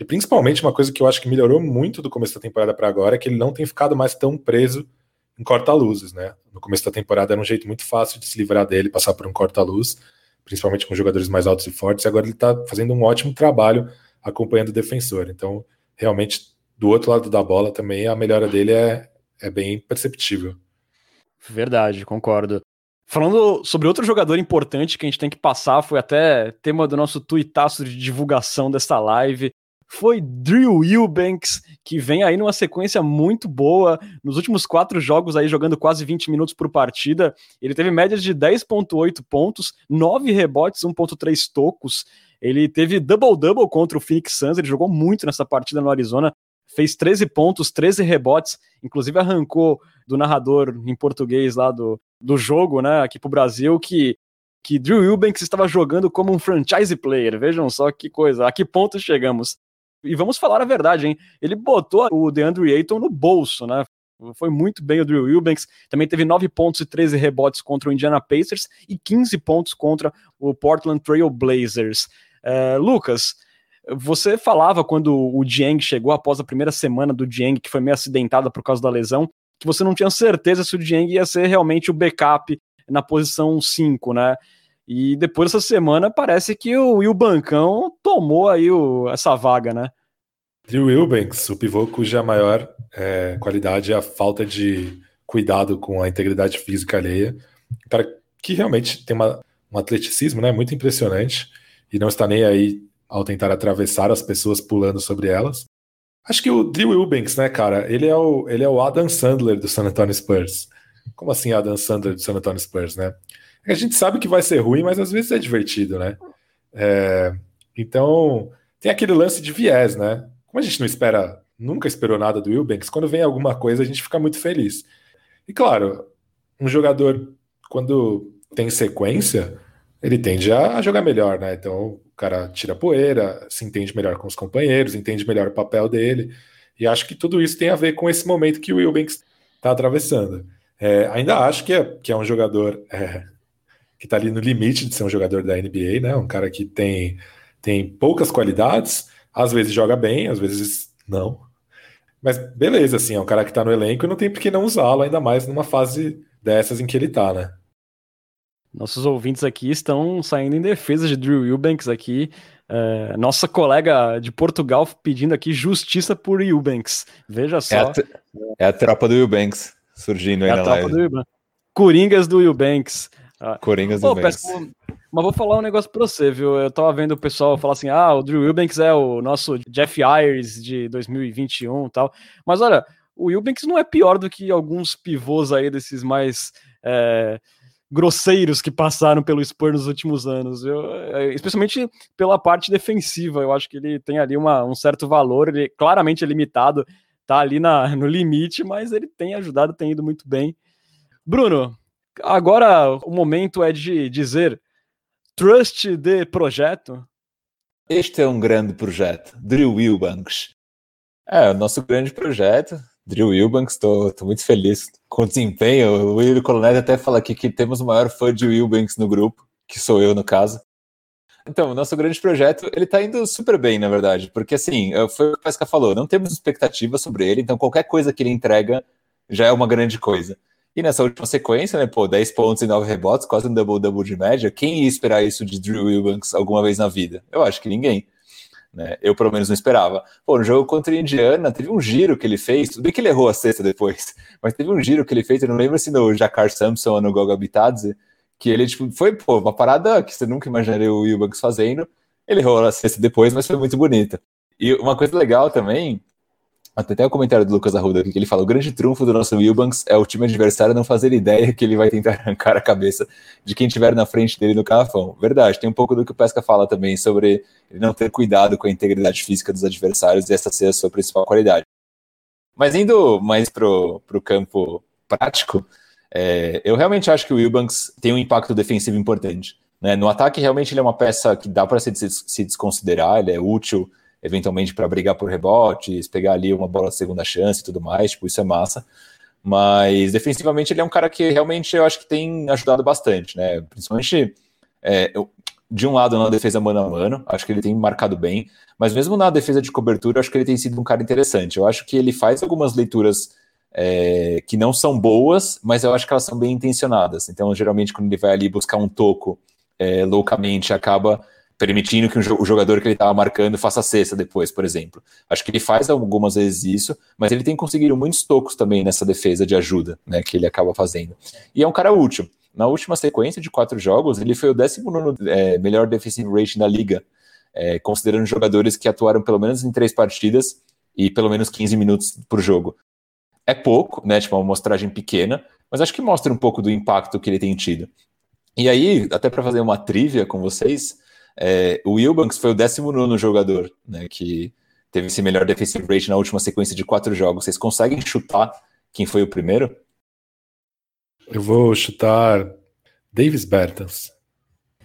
E principalmente uma coisa que eu acho que melhorou muito do começo da temporada para agora é que ele não tem ficado mais tão preso em corta-luzes, né? No começo da temporada era um jeito muito fácil de se livrar dele, passar por um corta-luz, principalmente com jogadores mais altos e fortes, e agora ele está fazendo um ótimo trabalho acompanhando o defensor. Então, realmente, do outro lado da bola também a melhora dele é, é bem perceptível. Verdade, concordo. Falando sobre outro jogador importante que a gente tem que passar, foi até tema do nosso tuitaço de divulgação dessa live, foi Drew Eubanks, que vem aí numa sequência muito boa. Nos últimos quatro jogos aí, jogando quase 20 minutos por partida, ele teve médias de 10.8 pontos, 9 rebotes, 1.3 tocos. Ele teve double-double contra o Phoenix Suns, ele jogou muito nessa partida no Arizona, fez 13 pontos, 13 rebotes, inclusive arrancou do narrador em português lá do, do jogo, né, aqui pro Brasil, que, que Drew Eubanks estava jogando como um franchise player. Vejam só que coisa, a que ponto chegamos. E vamos falar a verdade, hein? Ele botou o DeAndre Ayton no bolso, né? Foi muito bem o Drew Eubanks. Também teve 9 pontos e 13 rebotes contra o Indiana Pacers e 15 pontos contra o Portland Trail Blazers. Uh, Lucas, você falava quando o Dieng chegou após a primeira semana do Dieng, que foi meio acidentada por causa da lesão, que você não tinha certeza se o Dieng ia ser realmente o backup na posição 5, né? E depois dessa semana parece que o Will Bancão tomou aí o, essa vaga, né? Drew Wilbanks, o pivô cuja maior é, qualidade é a falta de cuidado com a integridade física alheia. Um cara que realmente tem uma, um atleticismo né, muito impressionante e não está nem aí ao tentar atravessar as pessoas pulando sobre elas. Acho que o Drew Eubanks, né, cara, ele é o, ele é o Adam Sandler do San Antonio Spurs. Como assim Adam Sandler do San Antonio Spurs, né? A gente sabe que vai ser ruim, mas às vezes é divertido, né? É, então, tem aquele lance de viés, né? Como a gente não espera, nunca esperou nada do Eubanks, quando vem alguma coisa a gente fica muito feliz. E claro, um jogador, quando tem sequência, ele tende a jogar melhor, né? Então, o cara tira poeira, se entende melhor com os companheiros, entende melhor o papel dele. E acho que tudo isso tem a ver com esse momento que o Wilbanks está atravessando. É, ainda acho que é, que é um jogador é, que está ali no limite de ser um jogador da NBA, né? Um cara que tem, tem poucas qualidades, às vezes joga bem, às vezes não. Mas beleza, assim, é um cara que está no elenco e não tem por que não usá-lo, ainda mais numa fase dessas em que ele está, né? Nossos ouvintes aqui estão saindo em defesa de Drew Eubanks aqui. É, nossa colega de Portugal pedindo aqui justiça por Eubanks. Veja só. É a, é a tropa do Eubanks surgindo aí é na live. Do Eubanks. Coringas do Eubanks. Ah, Coringas do Eubanks. Mas vou falar um negócio pra você, viu? Eu tava vendo o pessoal falar assim: ah, o Drew Eubanks é o nosso Jeff Ayres de 2021 e tal. Mas olha, o Eubanks não é pior do que alguns pivôs aí desses mais. É, grosseiros que passaram pelo Spurs nos últimos anos, eu, é, especialmente pela parte defensiva. Eu acho que ele tem ali uma, um certo valor, ele claramente é limitado, tá ali na, no limite, mas ele tem ajudado, tem ido muito bem. Bruno, agora o momento é de dizer trust de projeto. Este é um grande projeto, Drew Wilbanks. É, o nosso grande projeto Drew Wilbanks, estou muito feliz com o desempenho. O Will Colonel até fala aqui que temos o maior fã de Wilbanks no grupo, que sou eu no caso. Então, o nosso grande projeto, ele tá indo super bem, na verdade, porque assim, foi o que o Pesca falou, não temos expectativa sobre ele, então qualquer coisa que ele entrega já é uma grande coisa. E nessa última sequência, né, pô, 10 pontos e 9 rebotes, quase um double-double de média, quem ia esperar isso de Drew Wilbanks alguma vez na vida? Eu acho que ninguém. Né? Eu, pelo menos, não esperava. Pô, no jogo contra a Indiana, teve um giro que ele fez, tudo bem que ele errou a sexta depois, [laughs] mas teve um giro que ele fez, eu não lembro se no Jakar Sampson ou no Goga Bitadze, que ele, tipo, foi, pô, uma parada que você nunca imaginaria o Wilbanks fazendo. Ele errou a sexta depois, mas foi muito bonita. E uma coisa legal também até o comentário do Lucas Arruda aqui, que ele fala: o grande trunfo do nosso Wilbanks é o time adversário não fazer ideia que ele vai tentar [laughs] arrancar a cabeça de quem estiver na frente dele no carrafão. Verdade, tem um pouco do que o Pesca fala também sobre ele não ter cuidado com a integridade física dos adversários e essa ser a sua principal qualidade. Mas indo mais pro, pro campo prático, é, eu realmente acho que o Wilbanks tem um impacto defensivo importante. Né? No ataque, realmente, ele é uma peça que dá para se, se desconsiderar, ele é útil eventualmente para brigar por rebotes, pegar ali uma bola de segunda chance e tudo mais, tipo, isso é massa. Mas defensivamente ele é um cara que realmente eu acho que tem ajudado bastante, né? Principalmente é, eu, de um lado na defesa mano a mano, acho que ele tem marcado bem, mas mesmo na defesa de cobertura, acho que ele tem sido um cara interessante. Eu acho que ele faz algumas leituras é, que não são boas, mas eu acho que elas são bem intencionadas. Então, geralmente, quando ele vai ali buscar um toco é, loucamente, acaba permitindo que o jogador que ele estava marcando faça cesta depois, por exemplo. Acho que ele faz algumas vezes isso, mas ele tem conseguido muitos tocos também nessa defesa de ajuda, né, que ele acaba fazendo. E é um cara útil. Na última sequência de quatro jogos, ele foi o 19 é, melhor defensive rating da liga, é, considerando jogadores que atuaram pelo menos em três partidas e pelo menos 15 minutos por jogo. É pouco, né, tipo uma amostragem pequena, mas acho que mostra um pouco do impacto que ele tem tido. E aí, até para fazer uma trivia com vocês, é, o Wilbanks foi o 19 jogador né, que teve esse melhor defensive rate na última sequência de quatro jogos. Vocês conseguem chutar quem foi o primeiro? Eu vou chutar Davis Bertans.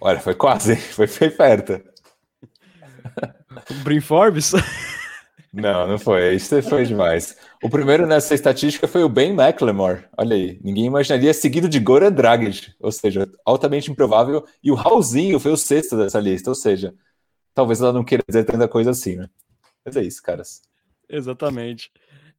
Olha, foi quase, foi, foi perto. Brin Forbes? Não, não foi. Isso foi demais. O primeiro nessa estatística foi o Ben McLemore. Olha aí, ninguém imaginaria, seguido de Goran Dragic, ou seja, altamente improvável. E o Raulzinho foi o sexto dessa lista, ou seja, talvez ela não queira dizer tanta coisa assim, né? Mas é isso, caras. Exatamente.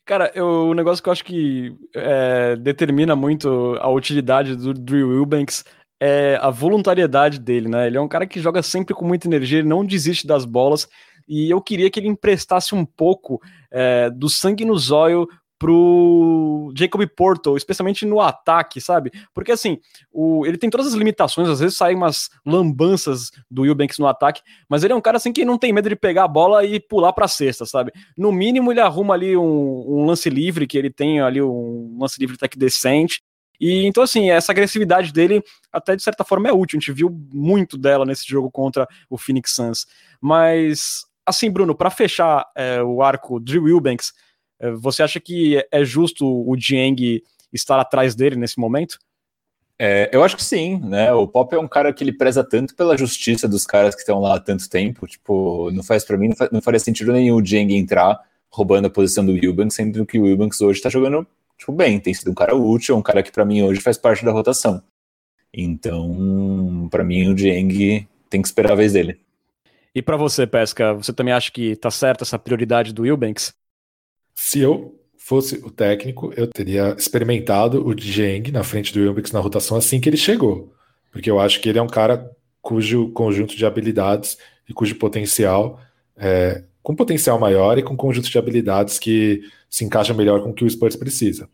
Cara, eu, o negócio que eu acho que é, determina muito a utilidade do Drew Wilbanks é a voluntariedade dele, né? Ele é um cara que joga sempre com muita energia, ele não desiste das bolas e eu queria que ele emprestasse um pouco é, do sangue no zóio pro Jacob Porto, especialmente no ataque, sabe? Porque assim, o, ele tem todas as limitações, às vezes saem umas lambanças do Eubanks no ataque, mas ele é um cara assim que não tem medo de pegar a bola e pular para cesta, sabe? No mínimo ele arruma ali um, um, lance livre, que ele tem ali um lance livre até que decente. E então assim, essa agressividade dele até de certa forma é útil, a gente viu muito dela nesse jogo contra o Phoenix Suns. Mas assim, Bruno, para fechar é, o arco Drew Wilbanks, é, você acha que é justo o Dieng estar atrás dele nesse momento? É, eu acho que sim, né? O Pop é um cara que ele preza tanto pela justiça dos caras que estão lá há tanto tempo. Tipo, não faz para mim, não, faz, não, faria sentido nenhum o Dieng entrar roubando a posição do Wilbanks, sendo que o Wilbanks hoje tá jogando tipo, bem, tem sido um cara útil, um cara que para mim hoje faz parte da rotação. Então, para mim, o Dieng tem que esperar a vez dele. E para você, Pesca, você também acha que tá certa essa prioridade do Wilbanks? Se eu fosse o técnico, eu teria experimentado o Dieng na frente do Wilbanks na rotação assim que ele chegou. Porque eu acho que ele é um cara cujo conjunto de habilidades e cujo potencial é, com potencial maior e com conjunto de habilidades que se encaixa melhor com o que o Spurs precisa.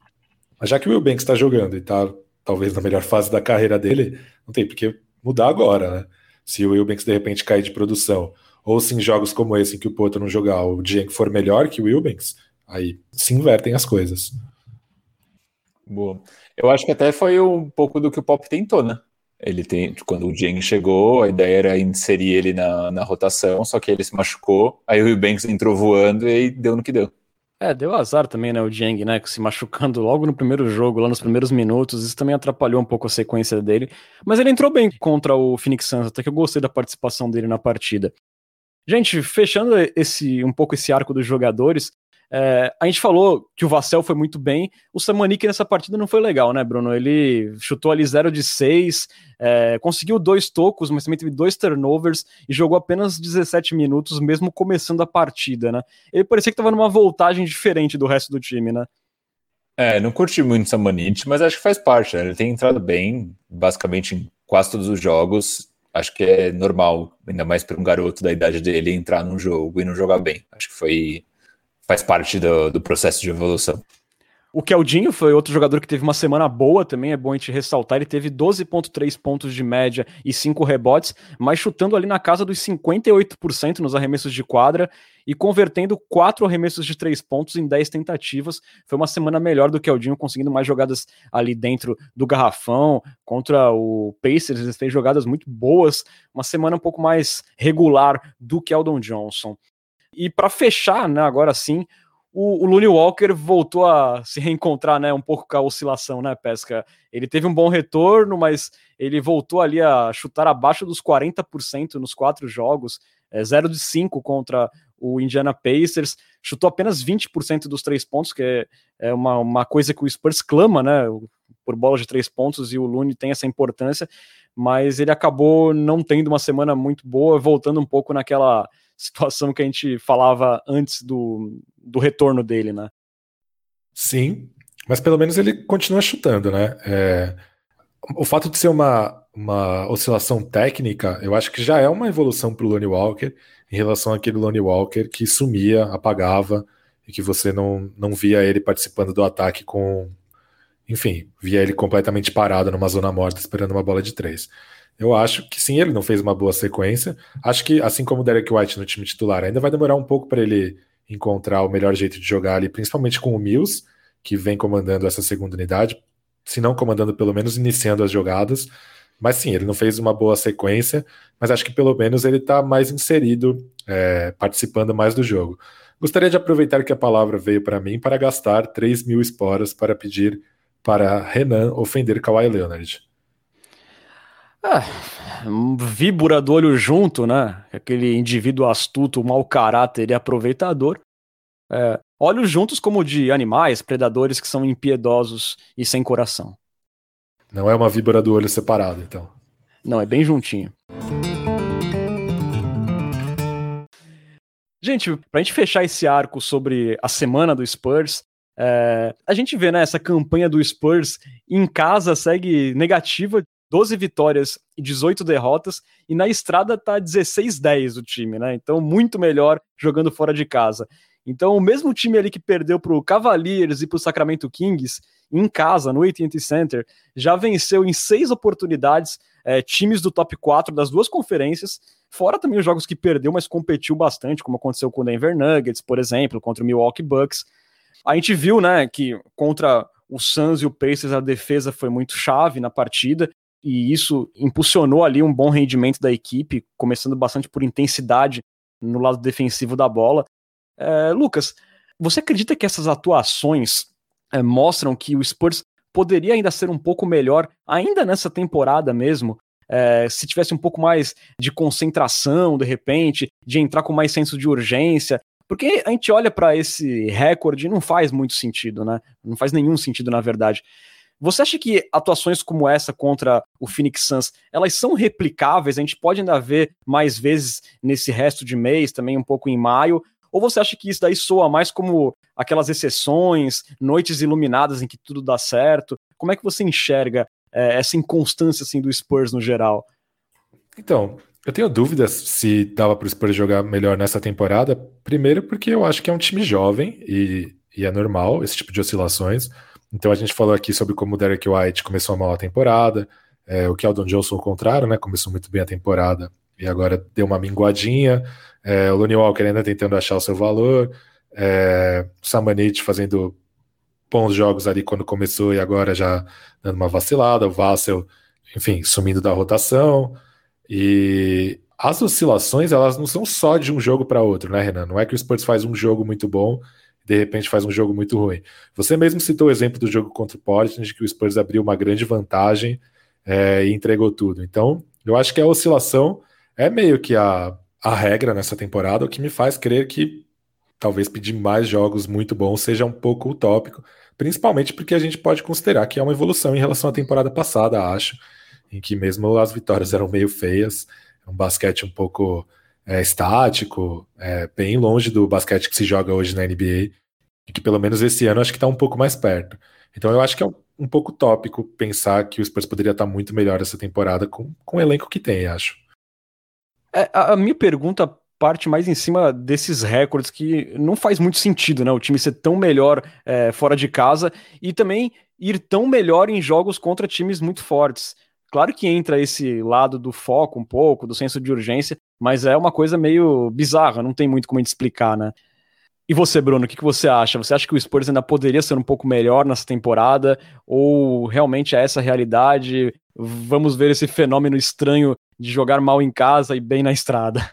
Mas já que o Wilbanks está jogando e está talvez na melhor fase da carreira dele, não tem por que mudar agora, né? Se o Wilbanks de repente cair de produção, ou se em jogos como esse em que o Poto não jogar, o Dieng for melhor que o Wilbanks, aí se invertem as coisas. Boa. Eu acho que até foi um pouco do que o Pop tentou, né? Ele tem, quando o Dieng chegou, a ideia era inserir ele na, na rotação, só que ele se machucou, aí o Wilbanks entrou voando e deu no que deu. É, deu azar também, né, o Dieng, né, se machucando logo no primeiro jogo, lá nos primeiros minutos, isso também atrapalhou um pouco a sequência dele, mas ele entrou bem contra o Phoenix Suns, até que eu gostei da participação dele na partida. Gente, fechando esse um pouco esse arco dos jogadores, é, a gente falou que o Vassell foi muito bem, o Samanik nessa partida não foi legal, né, Bruno? Ele chutou ali 0 de 6, é, conseguiu dois tocos, mas também teve dois turnovers e jogou apenas 17 minutos, mesmo começando a partida, né? Ele parecia que estava numa voltagem diferente do resto do time, né? É, não curti muito o Samanit, mas acho que faz parte, né? Ele tem entrado bem, basicamente em quase todos os jogos. Acho que é normal, ainda mais para um garoto da idade dele, entrar num jogo e não jogar bem. Acho que foi faz parte do, do processo de evolução. O Keldinho foi outro jogador que teve uma semana boa também, é bom a gente ressaltar. Ele teve 12,3 pontos de média e 5 rebotes, mas chutando ali na casa dos 58% nos arremessos de quadra e convertendo 4 arremessos de 3 pontos em 10 tentativas. Foi uma semana melhor do Keldinho, conseguindo mais jogadas ali dentro do garrafão. Contra o Pacers, ele fez jogadas muito boas. Uma semana um pouco mais regular do que Eldon Johnson. E para fechar, né, agora sim, o, o Looney Walker voltou a se reencontrar, né, um pouco com a oscilação, né, Pesca? Ele teve um bom retorno, mas ele voltou ali a chutar abaixo dos 40% nos quatro jogos, é, 0 de 5 contra o Indiana Pacers, chutou apenas 20% dos três pontos, que é, é uma, uma coisa que o Spurs clama, né? Por bola de três pontos, e o Lune tem essa importância, mas ele acabou não tendo uma semana muito boa, voltando um pouco naquela [laughs] situação que a gente falava antes do, do retorno dele, né? Sim, mas pelo menos ele continua chutando, né? É, o fato de ser uma, uma oscilação técnica, eu acho que já é uma evolução para o Lonnie Walker em relação àquele Lonnie Walker que sumia, apagava e que você não, não via ele participando do ataque com. Enfim, via ele completamente parado numa zona morta esperando uma bola de três. Eu acho que sim, ele não fez uma boa sequência. Acho que, assim como o Derek White no time titular, ainda vai demorar um pouco para ele encontrar o melhor jeito de jogar ali, principalmente com o Mills, que vem comandando essa segunda unidade, se não comandando, pelo menos iniciando as jogadas. Mas sim, ele não fez uma boa sequência, mas acho que pelo menos ele está mais inserido, é, participando mais do jogo. Gostaria de aproveitar que a palavra veio para mim para gastar 3 mil esporas para pedir para Renan ofender Kawhi Leonard. Ah, víbora do olho junto, né? Aquele indivíduo astuto, mau caráter e aproveitador. É, olhos juntos como de animais, predadores que são impiedosos e sem coração. Não é uma víbora do olho separado, então. Não, é bem juntinho. Gente, pra gente fechar esse arco sobre a semana do Spurs, é, a gente vê né, essa campanha do Spurs em casa segue negativa, 12 vitórias e 18 derrotas, e na estrada tá 16-10 o time, né? Então, muito melhor jogando fora de casa. Então, o mesmo time ali que perdeu pro Cavaliers e pro Sacramento Kings, em casa, no AT&T Center, já venceu em seis oportunidades é, times do top 4 das duas conferências, fora também os jogos que perdeu, mas competiu bastante, como aconteceu com o Denver Nuggets, por exemplo, contra o Milwaukee Bucks. A gente viu, né, que contra o Suns e o Pacers a defesa foi muito chave na partida, e isso impulsionou ali um bom rendimento da equipe, começando bastante por intensidade no lado defensivo da bola. É, Lucas, você acredita que essas atuações é, mostram que o Spurs poderia ainda ser um pouco melhor, ainda nessa temporada mesmo, é, se tivesse um pouco mais de concentração, de repente, de entrar com mais senso de urgência, porque a gente olha para esse recorde e não faz muito sentido, né? Não faz nenhum sentido, na verdade. Você acha que atuações como essa contra o Phoenix Suns, elas são replicáveis? A gente pode ainda ver mais vezes nesse resto de mês, também um pouco em maio, ou você acha que isso daí soa mais como aquelas exceções, noites iluminadas em que tudo dá certo? Como é que você enxerga é, essa inconstância assim, do Spurs no geral? Então, eu tenho dúvidas se dava para o Spurs jogar melhor nessa temporada. Primeiro, porque eu acho que é um time jovem e, e é normal esse tipo de oscilações. Então, a gente falou aqui sobre como o Derek White começou mal a temporada, é, o Keldon Johnson ao contrário, né? Começou muito bem a temporada e agora deu uma minguadinha. É, o Lonnie Walker ainda tentando achar o seu valor. É, o Samanit fazendo bons jogos ali quando começou e agora já dando uma vacilada. O Vassel, enfim, sumindo da rotação. E as oscilações, elas não são só de um jogo para outro, né, Renan? Não é que o Spurs faz um jogo muito bom de repente faz um jogo muito ruim. Você mesmo citou o exemplo do jogo contra o Portland, que o Spurs abriu uma grande vantagem é, e entregou tudo. Então, eu acho que a oscilação é meio que a a regra nessa temporada, o que me faz crer que talvez pedir mais jogos muito bons seja um pouco utópico, principalmente porque a gente pode considerar que é uma evolução em relação à temporada passada, acho, em que mesmo as vitórias eram meio feias, um basquete um pouco é, estático, é, bem longe do basquete que se joga hoje na NBA, e que pelo menos esse ano acho que está um pouco mais perto. Então eu acho que é um, um pouco tópico pensar que o Spurs poderia estar muito melhor essa temporada com, com o elenco que tem, acho. É, a minha pergunta parte mais em cima desses recordes que não faz muito sentido, né? O time ser tão melhor é, fora de casa e também ir tão melhor em jogos contra times muito fortes. Claro que entra esse lado do foco um pouco, do senso de urgência, mas é uma coisa meio bizarra, não tem muito como a gente explicar, né? E você, Bruno, o que, que você acha? Você acha que o Spurs ainda poderia ser um pouco melhor nessa temporada? Ou realmente é essa a realidade? Vamos ver esse fenômeno estranho de jogar mal em casa e bem na estrada.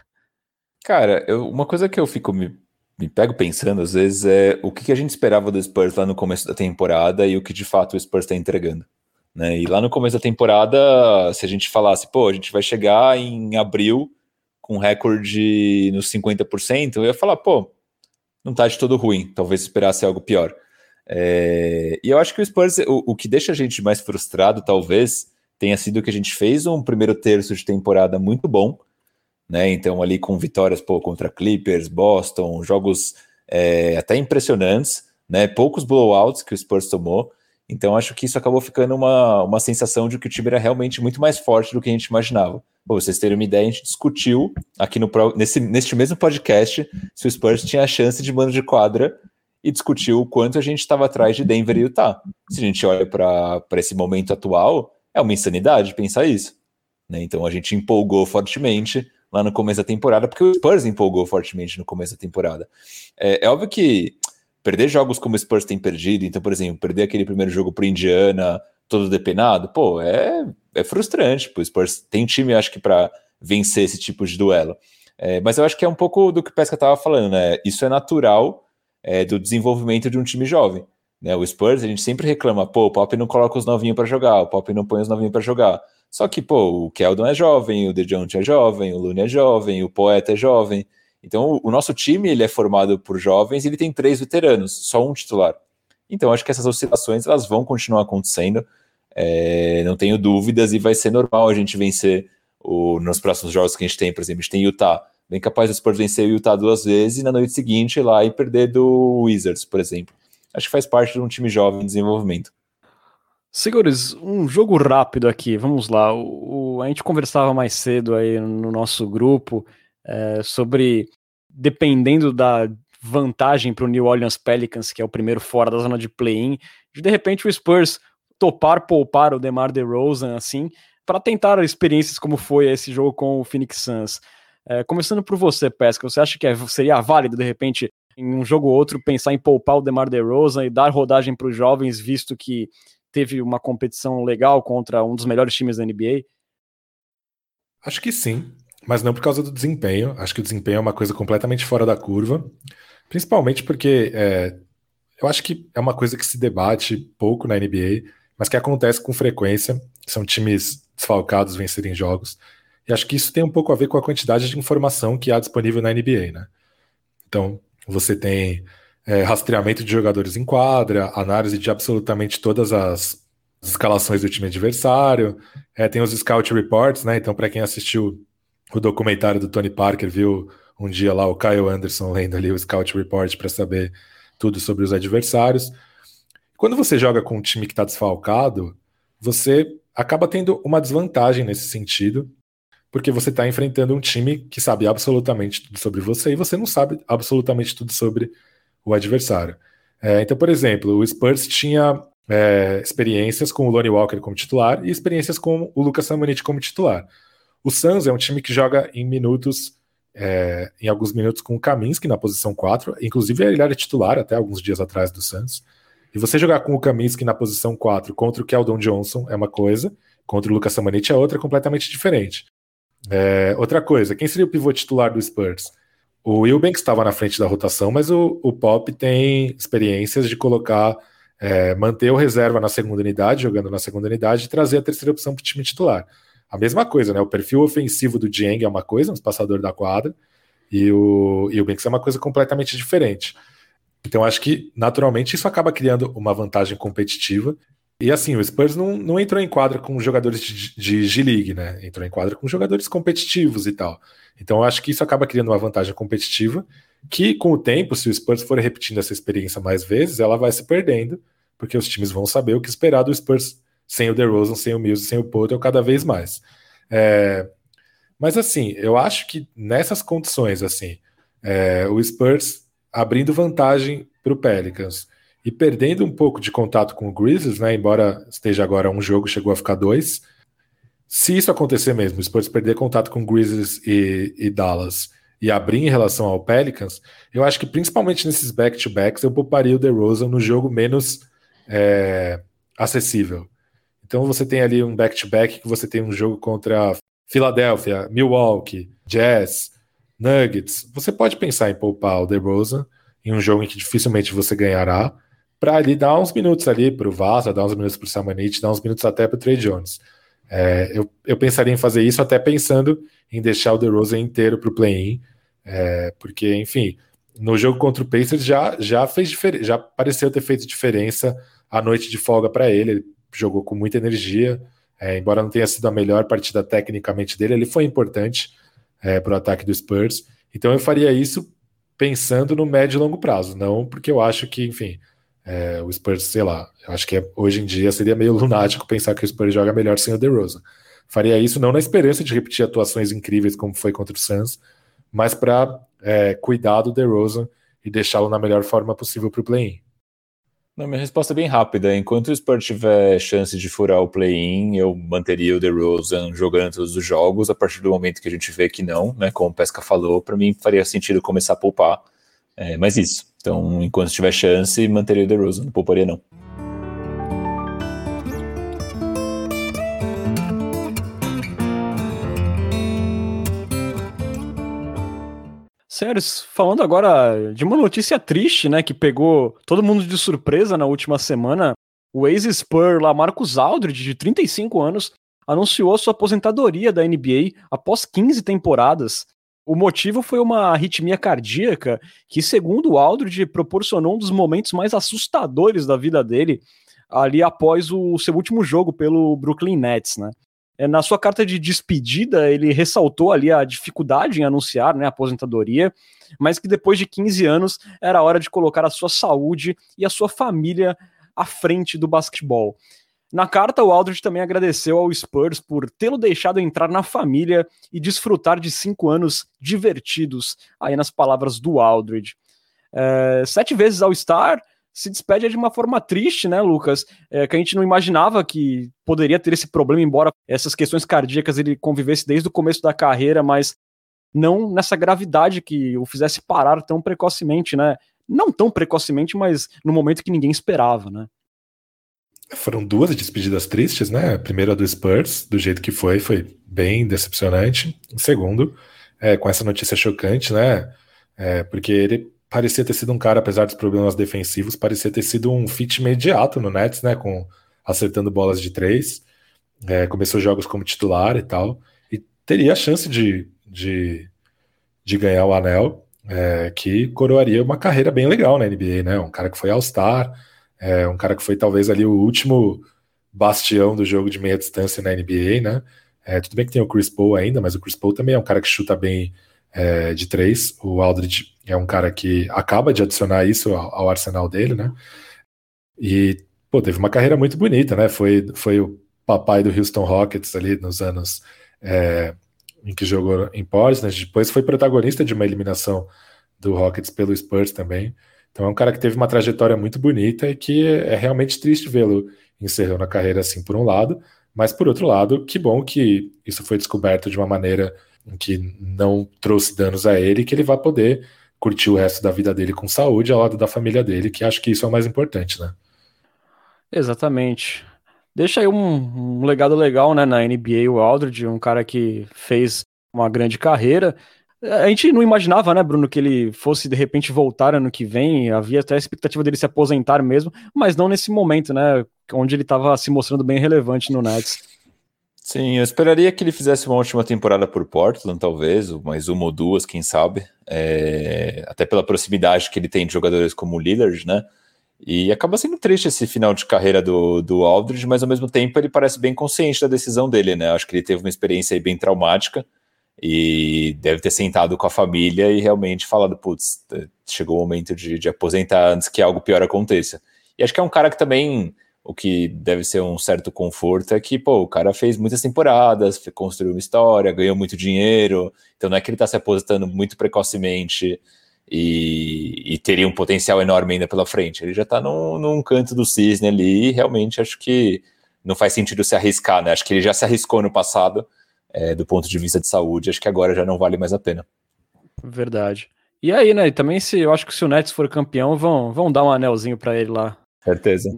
Cara, eu, uma coisa que eu fico me, me pego pensando às vezes é o que, que, a gente esperava do Spurs lá no começo da temporada e o que de fato o Spurs está entregando. Né? E lá no começo da temporada, se a gente falasse, pô, a gente vai chegar em abril com recorde nos 50%, eu ia falar, pô, não tá de todo ruim, talvez esperasse algo pior. É, e eu acho que o Spurs, o, o, que deixa a gente mais frustrado, talvez, tenha sido que a gente fez um primeiro terço de temporada muito bom, né? Então, ali com vitórias pô, contra Clippers, Boston, jogos é, até impressionantes, né? Poucos blowouts que o Spurs tomou. Então, acho que isso acabou ficando uma, uma sensação de que o time era realmente muito mais forte do que a gente imaginava. Pra vocês terem uma ideia, a gente discutiu aqui no nesse, neste mesmo podcast se o Spurs tinha a chance de mano de quadra e discutiu o quanto a gente estava atrás de Denver e Utah. Se a gente olha para esse momento atual, é uma insanidade pensar isso. Né? Então a gente empolgou fortemente lá no começo da temporada, porque o Spurs empolgou fortemente no começo da temporada. É, é óbvio que perder jogos como o Spurs tem perdido, então, por exemplo, perder aquele primeiro jogo para Indiana, todo depenado, pô, é, é frustrante. Pô, o Spurs tem time, acho que, para vencer esse tipo de duelo. É, mas eu acho que é um pouco do que o Pesca estava falando, né? Isso é natural é, do desenvolvimento de um time jovem. Né? O Spurs, a gente sempre reclama, pô, o Pop não coloca os novinhos para jogar, o Pop não põe os novinhos para jogar. Só que, pô, o Keldon é jovem, o DeJounte é jovem, o Looney é jovem, o Poeta é jovem. Então, o nosso time ele é formado por jovens e ele tem três veteranos, só um titular. Então, acho que essas oscilações elas vão continuar acontecendo, é, não tenho dúvidas, e vai ser normal a gente vencer o, nos próximos jogos que a gente tem, por exemplo, a gente tem Utah, bem capaz do Spurs vencer o Utah duas vezes e na noite seguinte ir lá e perder do Wizards, por exemplo. Acho que faz parte de um time jovem em desenvolvimento. Senhores, um jogo rápido aqui, vamos lá. O, o, a gente conversava mais cedo aí no nosso grupo é, sobre dependendo da vantagem para o New Orleans Pelicans, que é o primeiro fora da zona de play-in, de, repente o Spurs topar poupar o DeMar DeRozan assim, para tentar experiências como foi esse jogo com o Phoenix Suns. É, começando por você, Pesca, você acha que é, seria válido, de repente, em um jogo ou outro, pensar em poupar o DeMar DeRozan e dar rodagem para os jovens, visto que teve uma competição legal contra um dos melhores times da NBA? Acho que sim, mas não por causa do desempenho. Acho que o desempenho é uma coisa completamente fora da curva, principalmente porque é, eu acho que é uma coisa que se debate pouco na NBA, mas que acontece com frequência. São times desfalcados vencerem jogos. E acho que isso tem um pouco a ver com a quantidade de informação que há disponível na NBA, né? Então, você tem é, rastreamento de jogadores em quadra, análise de absolutamente todas as escalações do time adversário, é, tem os scout reports, né? Então, para quem assistiu o documentário do Tony Parker, viu um dia lá o Kyle Anderson lendo ali o scout report para saber tudo sobre os adversários. Quando você joga com um time que está desfalcado, você acaba tendo uma desvantagem nesse sentido, porque você está enfrentando um time que sabe absolutamente tudo sobre você e você não sabe absolutamente tudo sobre o adversário. É, então, por exemplo, o Spurs tinha é, experiências com o Lonnie Walker como titular e experiências com o Lucas Samanit como titular. O Suns é um time que joga em minutos, é, em alguns minutos com o Kaminsky na posição 4, inclusive ele era titular até alguns dias atrás do Suns. E você jogar com o Kaminsky na posição 4 contra o Keldon Johnson é uma coisa, contra o Lucas Samanit é outra completamente diferente. É, outra coisa, quem seria o pivô titular do Spurs? O Wilbanks estava na frente da rotação, mas o, o Pop tem experiências de colocar, é, manter o reserva na segunda unidade, jogando na segunda unidade, e trazer a terceira opção para o time titular. A mesma coisa, né? O perfil ofensivo do Dieng é uma coisa, um passador da quadra, e o Wilbanks é uma coisa completamente diferente. Então, acho que, naturalmente, isso acaba criando uma vantagem competitiva e assim, o Spurs não, não entrou em quadra com jogadores de, G-League, né? Entrou em quadra com jogadores competitivos e tal. Então acho que isso acaba criando uma vantagem competitiva que, com o tempo, se o Spurs for repetindo essa experiência mais vezes, ela vai se perdendo, porque os times vão saber o que esperar do Spurs sem o DeRozan, sem o Mills, sem o Potter cada vez mais. É... Mas assim, eu acho que nessas condições, assim, é... o Spurs abrindo vantagem para o Pelicans e perdendo um pouco de contato com o Grizzlies, né? Embora esteja agora um jogo, chegou a ficar dois. Se isso acontecer mesmo, o Spurs perder contato com Grizzlies e, e Dallas e abrir em relação ao Pelicans, eu acho que principalmente nesses back-to-backs eu pouparia o DeRozan no jogo menos é, acessível. Então você tem ali um back-to-back -back que você tem um jogo contra Philadelphia, Milwaukee, Jazz, Nuggets. Você pode pensar em poupar o DeRozan em um jogo em que dificilmente você ganhará, para ali dar uns minutos ali para o Vaza, dar uns minutos para o Samanit, dar uns minutos até para o Trey Jones. É, eu, eu pensaria em fazer isso até pensando em deixar o DeRozan inteiro para o play-in, é, porque, enfim, no jogo contra o Pacers já, já fez já pareceu ter feito diferença a noite de folga para. Ele jogou com muita energia, é, embora não tenha sido a melhor partida tecnicamente dele, ele foi importante é, para o ataque do Spurs. Então eu faria isso pensando no médio e longo prazo, não porque eu acho que, enfim, é, o Spurs, sei lá, eu acho que é, hoje em dia seria meio lunático pensar que o Spurs joga melhor sem o DeRozan. Faria isso não na esperança de repetir atuações incríveis como foi contra o Suns, mas para é, cuidar do DeRozan e deixá-lo na melhor forma possível para o play-in. Não, minha resposta é bem rápida. Enquanto o Spurs tiver chance de furar o play-in, eu manteria o DeRozan jogando todos os jogos. A partir do momento que a gente vê que não, né, como o Pesca falou, para mim faria sentido começar a poupar. É, mas isso. Então, enquanto tiver chance, manteria o DeRozan. Não pouparia, não. Sérios, falando agora de uma notícia triste, né, que pegou todo mundo de surpresa na última semana, o ex-Spur lá, Marcus Aldridge, de 35 anos, anunciou sua aposentadoria da NBA após 15 temporadas. O motivo foi uma arritmia cardíaca que, segundo o Aldridge, proporcionou um dos momentos mais assustadores da vida dele ali após o seu último jogo pelo Brooklyn Nets, né? É, na sua carta de despedida, ele ressaltou ali a dificuldade em anunciar né, a aposentadoria, mas que depois de 15 anos era hora de colocar a sua saúde e a sua família à frente do basquetebol. Na carta, o Aldridge também agradeceu ao Spurs por tê-lo deixado entrar na família e desfrutar de cinco anos divertidos, aí nas palavras do Aldridge. É, sete vezes ao Star, se despede de uma forma triste, né, Lucas? É, que a gente não imaginava que poderia ter esse problema, embora essas questões cardíacas ele convivesse desde o começo da carreira, mas não nessa gravidade que o fizesse parar tão precocemente, né? Não tão precocemente, mas no momento que ninguém esperava, né? Foram duas despedidas tristes, né? A primeira do Spurs, do jeito que foi, foi bem decepcionante. O segundo, é, com essa notícia chocante, né? É, porque ele parecia ter sido um cara, apesar dos problemas defensivos, parecia ter sido um fit imediato no Nets, né? Com acertando bolas de três. É, começou jogos como titular e tal. E teria a chance de, de, de ganhar o anel, é, que coroaria uma carreira bem legal na NBA, né? Um cara que foi All-Star, é, um cara que foi talvez ali o último bastião do jogo de meia distância na NBA, né? É, tudo bem que tem o Chris Paul ainda, mas o Chris Paul também é um cara que chuta bem é, de três. O Aldridge é um cara que acaba de adicionar isso ao, ao, arsenal dele, né? E, pô, teve uma carreira muito bonita, né? Foi, foi o papai do Houston Rockets ali nos anos é, em que jogou em Portland. Depois foi protagonista de uma eliminação do Rockets pelo Spurs também. Então é um cara que teve uma trajetória muito bonita e que é realmente triste vê-lo encerrando a carreira assim por um lado, mas por outro lado, que bom que isso foi descoberto de uma maneira que não trouxe danos a ele, que ele vai poder curtir o resto da vida dele com saúde ao lado da família dele, que acho que isso é o mais importante, né? Exatamente. Deixa aí um, um legado legal, né, na NBA, o Aldridge, um cara que fez uma grande carreira. A gente não imaginava, né, Bruno, que ele fosse de repente voltar ano que vem. Havia até a expectativa dele se aposentar mesmo, mas não nesse momento, né, onde ele estava se mostrando bem relevante no Nets. Sim, eu esperaria que ele fizesse uma última temporada por Portland, talvez, mais uma ou duas, quem sabe. É, até pela proximidade que ele tem de jogadores como o Lillard, né? E acaba sendo triste esse final de carreira do, do Aldridge, mas ao mesmo tempo ele parece bem consciente da decisão dele, né? Acho que ele teve uma experiência bem traumática e deve ter sentado com a família e realmente falado: putz, chegou o momento de, de aposentar antes que algo pior aconteça. E acho que é um cara que também o que deve ser um certo conforto é que, pô, o cara fez muitas temporadas, construiu uma história, ganhou muito dinheiro, então não é que ele está se aposentando muito precocemente e, e, teria um potencial enorme ainda pela frente. Ele já está num, num, canto do cisne ali e realmente acho que não faz sentido se arriscar, né? Acho que ele já se arriscou no passado, é, do ponto de vista de saúde, acho que agora já não vale mais a pena. Verdade. E aí, né? Também se eu acho que se o Nets for campeão, vão, vão dar um anelzinho para ele lá. Certeza.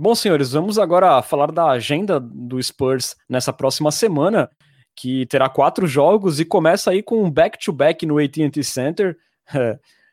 Bom, senhores, vamos agora falar da agenda do Spurs nessa próxima semana, que terá quatro jogos e começa aí com um back-to-back no AT&T Center.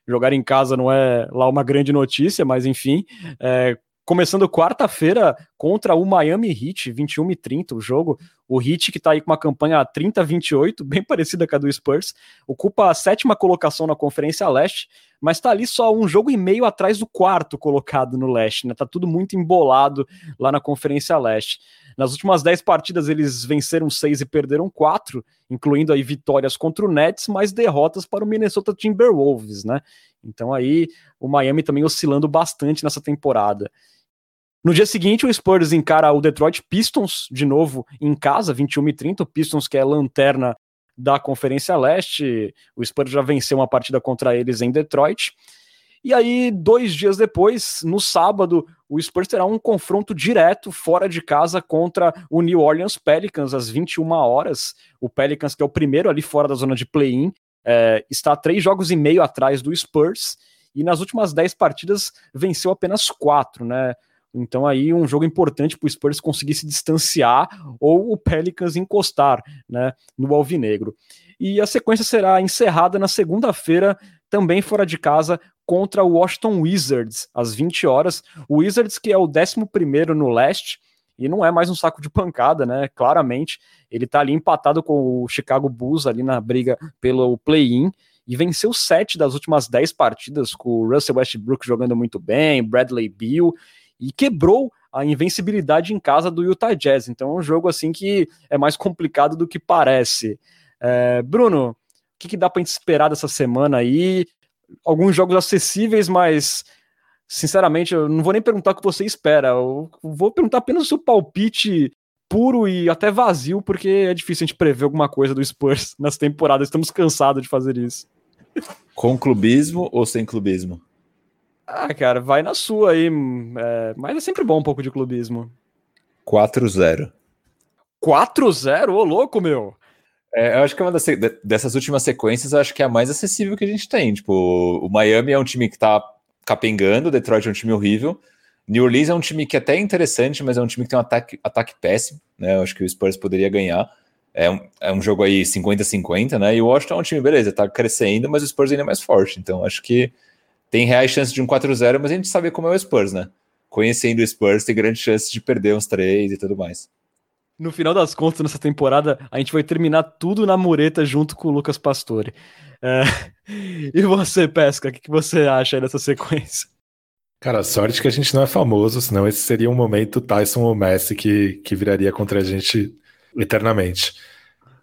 jogar em casa não é lá uma grande notícia, mas enfim, é, começando quarta-feira contra o Miami Heat, 21 e 30 o jogo. O Heat, que está aí com uma campanha 30-28, [laughs] bem parecida com a do Spurs, ocupa a sétima colocação na Conferência Leste, mas está ali só um jogo e meio atrás do quarto colocado no Leste, né? Tá tudo muito embolado lá na Conferência Leste. Nas últimas 10 partidas eles venceram 6 e perderam 4, incluindo aí vitórias contra o Nets, mas derrotas para o Minnesota Timberwolves, né? Então aí o Miami também oscilando bastante nessa temporada. No dia seguinte, o Spurs encara o Detroit Pistons de novo em casa, 21 e 30. O Pistons, que é lanterna da Conferência Leste, o Spurs já venceu uma partida contra eles em Detroit. E aí, dois dias depois, no sábado, o Spurs terá um confronto direto fora de casa contra o New Orleans Pelicans às 21 horas. O Pelicans, que é o primeiro ali fora da zona de play-in, é, está três jogos e meio atrás do Spurs. E nas últimas dez partidas venceu apenas quatro, né? Então aí um jogo importante para o Spurs conseguir se distanciar ou o Pelicans encostar né, no alvinegro. E a sequência será encerrada na segunda-feira, também fora de casa, contra o Washington Wizards, às 20 horas. O Wizards, que é o 11 no leste, e não é mais um saco de pancada, né? Claramente, ele está ali empatado com o Chicago Bulls ali na briga pelo play-in e venceu sete das últimas dez partidas, com o Russell Westbrook jogando muito bem, Bradley Beal, e quebrou a invencibilidade em casa do Utah Jazz. Então é um jogo assim que é mais complicado do que parece. É, Bruno, o que, que dá para esperar dessa semana aí? Alguns jogos acessíveis, mas sinceramente eu não vou nem perguntar o que você espera. Eu vou perguntar apenas o seu palpite puro e até vazio, porque é difícil a gente prever alguma coisa do Spurs [laughs] nessa temporada. Estamos cansados de fazer isso. Com clubismo ou sem clubismo? Ah, cara, vai na sua aí. É, mas é sempre bom um pouco de clubismo. 4-0. 4-0? Ô, louco, meu! É, eu acho que é uma das, dessas últimas sequências, eu acho que é a mais acessível que a gente tem. Tipo, o Miami é um time que tá capengando, o Detroit é um time horrível. New Orleans é um time que é até interessante, mas é um time que tem um ataque, ataque péssimo, né? Eu acho que o Spurs poderia ganhar. É um, é um jogo aí 50-50, né? E o Washington é um time, beleza, tá crescendo, mas o Spurs ainda é mais forte. Então, acho que tem reais chances de um 4-0, mas a gente sabe como é o Spurs, né? Conhecendo o Spurs, tem grande chance de perder uns três e tudo mais. No final das contas, nessa temporada, a gente vai terminar tudo na mureta junto com o Lucas Pastore. É... [laughs] E você, Pesca, o que você acha aí dessa sequência? Cara, sorte que a gente não é famoso, senão esse seria um momento Tyson ou Messi que, que viraria contra a gente eternamente.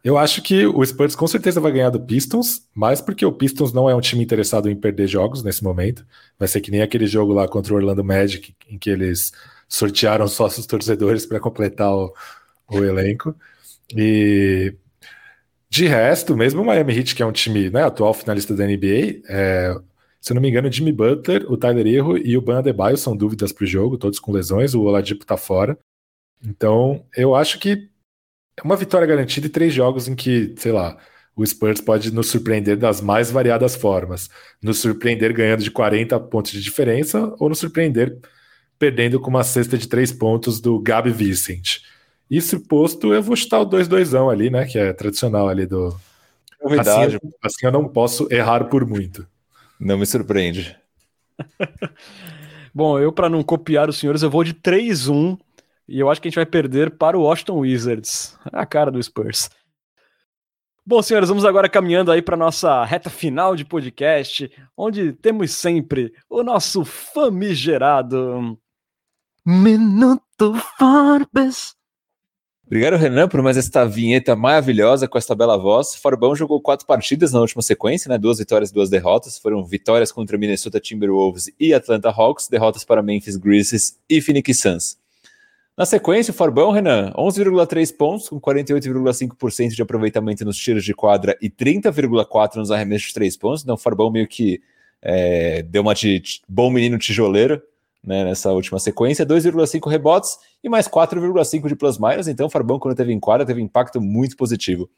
Eu acho que o Spurs com certeza vai ganhar do Pistons, mais porque o Pistons não é um time interessado em perder jogos nesse momento. Vai ser que nem aquele jogo lá contra o Orlando Magic, em que eles sortearam sócios torcedores para completar o, o, elenco. E de resto, mesmo o Miami Heat, que é um time né, atual finalista da NBA, é, se eu não me engano, o Jimmy Butler, o Tyler Erro e o Ban Adebayo são dúvidas para o jogo, todos com lesões, o Oladipo está fora. Então, eu acho que é uma vitória garantida e três jogos em que, sei lá, o Spurs pode nos surpreender das mais variadas formas. Nos surpreender ganhando de 40 pontos de diferença ou nos surpreender perdendo com uma cesta de três pontos do Gabi Vicent. Isso posto, eu vou chutar o 2-2 ali, né? Que é tradicional ali do. Novidade. Assim, assim eu não posso errar por muito. Não me surpreende. [laughs] Bom, eu, para não copiar os senhores, eu vou de 3-1 e eu acho que a gente vai perder para o Washington Wizards. A cara do Spurs. Bom, senhores, vamos agora caminhando aí para nossa reta final de podcast, onde temos sempre o nosso famigerado Minuto Forbes. Obrigado, Renan, por mais esta vinheta maravilhosa com esta bela voz. Forbão jogou quatro partidas na última sequência, né? Duas vitórias e duas derrotas. Foram vitórias contra Minnesota Timberwolves e Atlanta Hawks, derrotas para Memphis Grizzlies e Phoenix Suns. Na sequência, o Farbão, Renan, 11,3 pontos, com 48,5% de aproveitamento nos tiros de quadra e 30,4% nos arremessos de 3 pontos. Então, o Farbão meio que é, deu uma de bom menino tijoleiro né, nessa última sequência. 2,5 rebotes e mais 4,5 de plus-minus. Então, o Farbão, quando teve em quadra, teve impacto muito positivo.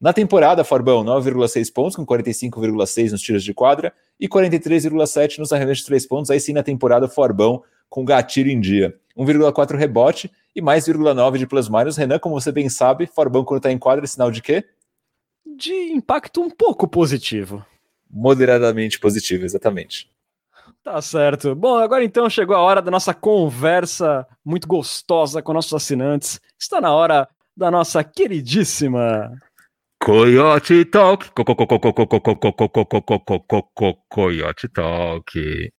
Na temporada, Farbão, 9,6 pontos, com 45,6 nos tiros de quadra e 43,7 nos arremessos de 3 pontos. Aí sim, na temporada, Farbão com gatilho em dia. 1,4 rebote e mais 0,9 de plus-minus. Renan, como você bem sabe, Forbão quando está em quadra é sinal de quê? De impacto um pouco positivo. moderadamente positivo, exatamente. Tá certo. Bom, agora então chegou a hora da nossa conversa muito gostosa com nossos assinantes. Está na hora da nossa queridíssima Coyote Talk. Coyote Talk.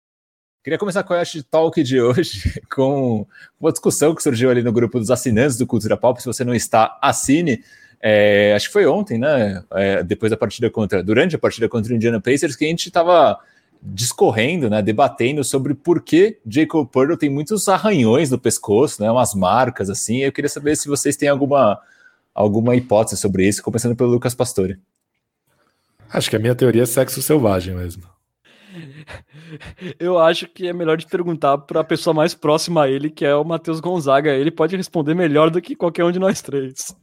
Queria começar com o Coyote Talk de hoje [laughs] com uma discussão que surgiu ali no grupo dos assinantes do Cultura Pop. Se você não está, assine. É, acho que foi ontem, né? É, depois da partida contra, durante a partida contra o Indiana Pacers, que a gente estava discorrendo, né, debatendo sobre por que Jacob Purtle tem muitos arranhões no pescoço, né, umas marcas assim. Eu queria saber se vocês têm alguma, alguma hipótese sobre isso, começando pelo Lucas Pastore. Acho que a minha teoria é sexo selvagem mesmo. [laughs] Eu acho que é melhor de perguntar para a pessoa mais próxima a ele, que é o Matheus Gonzaga. Ele pode responder melhor do que qualquer um de nós três.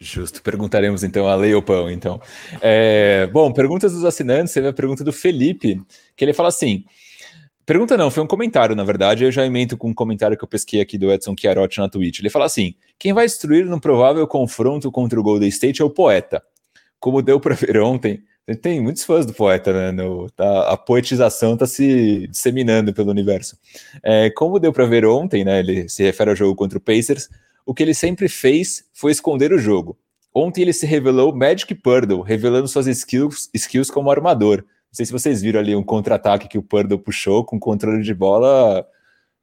Justo, perguntaremos então a Leopão, então. É, bom, perguntas dos assinantes, teve a pergunta do Felipe, que ele fala assim, pergunta não, foi um comentário, na verdade, eu já emento com um comentário que eu pesquei aqui do Edson Chiarotti na Twitch, ele fala assim, quem vai destruir no provável confronto contra o Golden State é o poeta, como deu para ver ontem, tem muitos fãs do poeta, né? No, tá, a poetização está se disseminando pelo universo. É, como deu para ver ontem, né? Ele se refere ao jogo contra o Pacers o que ele sempre fez foi esconder o jogo. Ontem ele se revelou Magic Purdle, revelando suas skills, skills como armador. Não sei se vocês viram ali um contra-ataque que o Purdle puxou com controle de bola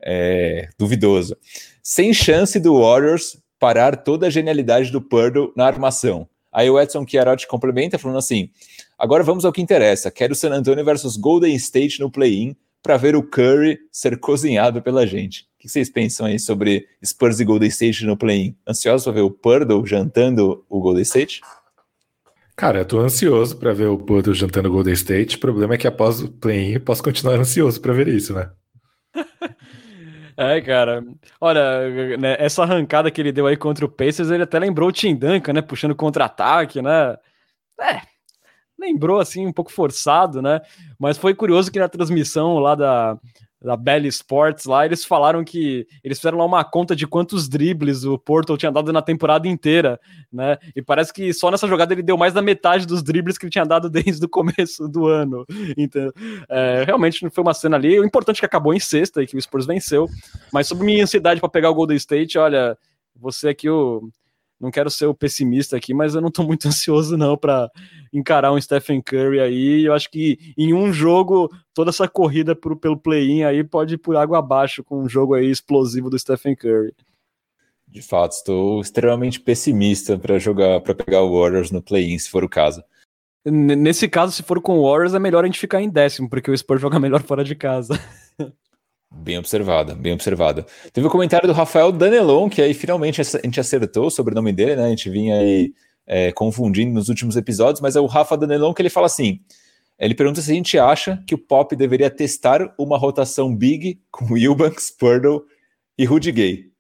é, duvidoso. Sem chance do Warriors parar toda a genialidade do Purdle na armação. Aí o Edson Chiarotti complementa falando assim: agora vamos ao que interessa. Quero San Antonio versus Golden State no play-in para ver o Curry ser cozinhado pela gente. O que vocês pensam aí sobre Spurs e Golden State no play-in? Ansiosos para ver o Purdle jantando o Golden State? Cara, eu tô ansioso para ver o Purdle jantando o Golden State. O problema é que após o play-in posso continuar ansioso para ver isso, né? [laughs] É, cara. Olha, né, essa arrancada que ele deu aí contra o Pacers, ele até lembrou o Tim Duncan, né? Puxando contra-ataque, né? É, lembrou assim um pouco forçado, né? Mas foi curioso que na transmissão lá da, da Bell Sports lá, eles falaram que eles fizeram lá uma conta de quantos dribles o Porto tinha dado na temporada inteira, né? E parece que só nessa jogada ele deu mais da metade dos dribles que ele tinha dado [laughs] desde o começo do ano. Então, é, realmente foi uma cena ali. O importante é que acabou em sexta e que o Spurs venceu. Mas sobre minha ansiedade para pegar o Golden State, olha, você aqui o não quero ser o pessimista aqui, mas eu não estou muito [laughs] ansioso não para encarar um Stephen Curry aí. Eu acho que em um jogo toda essa corrida pro, pelo play-in aí pode ir por água abaixo com um jogo aí explosivo do Stephen Curry. De fato, estou extremamente pessimista para jogar, para pegar o Warriors no play-in, se for o caso. Nesse caso, se for com o Warriors, é melhor a gente ficar em décimo, porque o Spurs joga [laughs] melhor fora de casa. [laughs] Bem observada, bem observada. Teve o um comentário do Rafael Danelon, que aí finalmente a gente acertou o nome dele, né? A gente vinha aí é, confundindo nos últimos episódios, mas é o Rafa Danelon que ele fala assim: ele pergunta se a gente acha que o Pop deveria testar uma rotação big com [laughs] Eubanks, Purdle e Rudy Gay.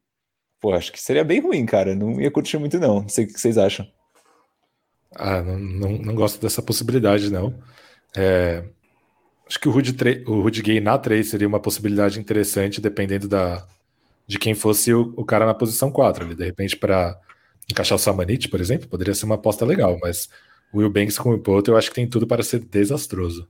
Pô, acho que seria bem ruim, cara. Não ia curtir muito, não. Não sei o que vocês acham. Ah, não, não, não gosto dessa possibilidade, não. É, Acho que o Rudy, o Rudy Gay na 3 seria uma possibilidade interessante, dependendo da, de quem fosse o, o cara na posição 4. Ali. De repente, para encaixar o Samanit, por exemplo, poderia ser uma aposta legal, mas o Will Banks com o Poto eu acho que tem tudo para ser desastroso.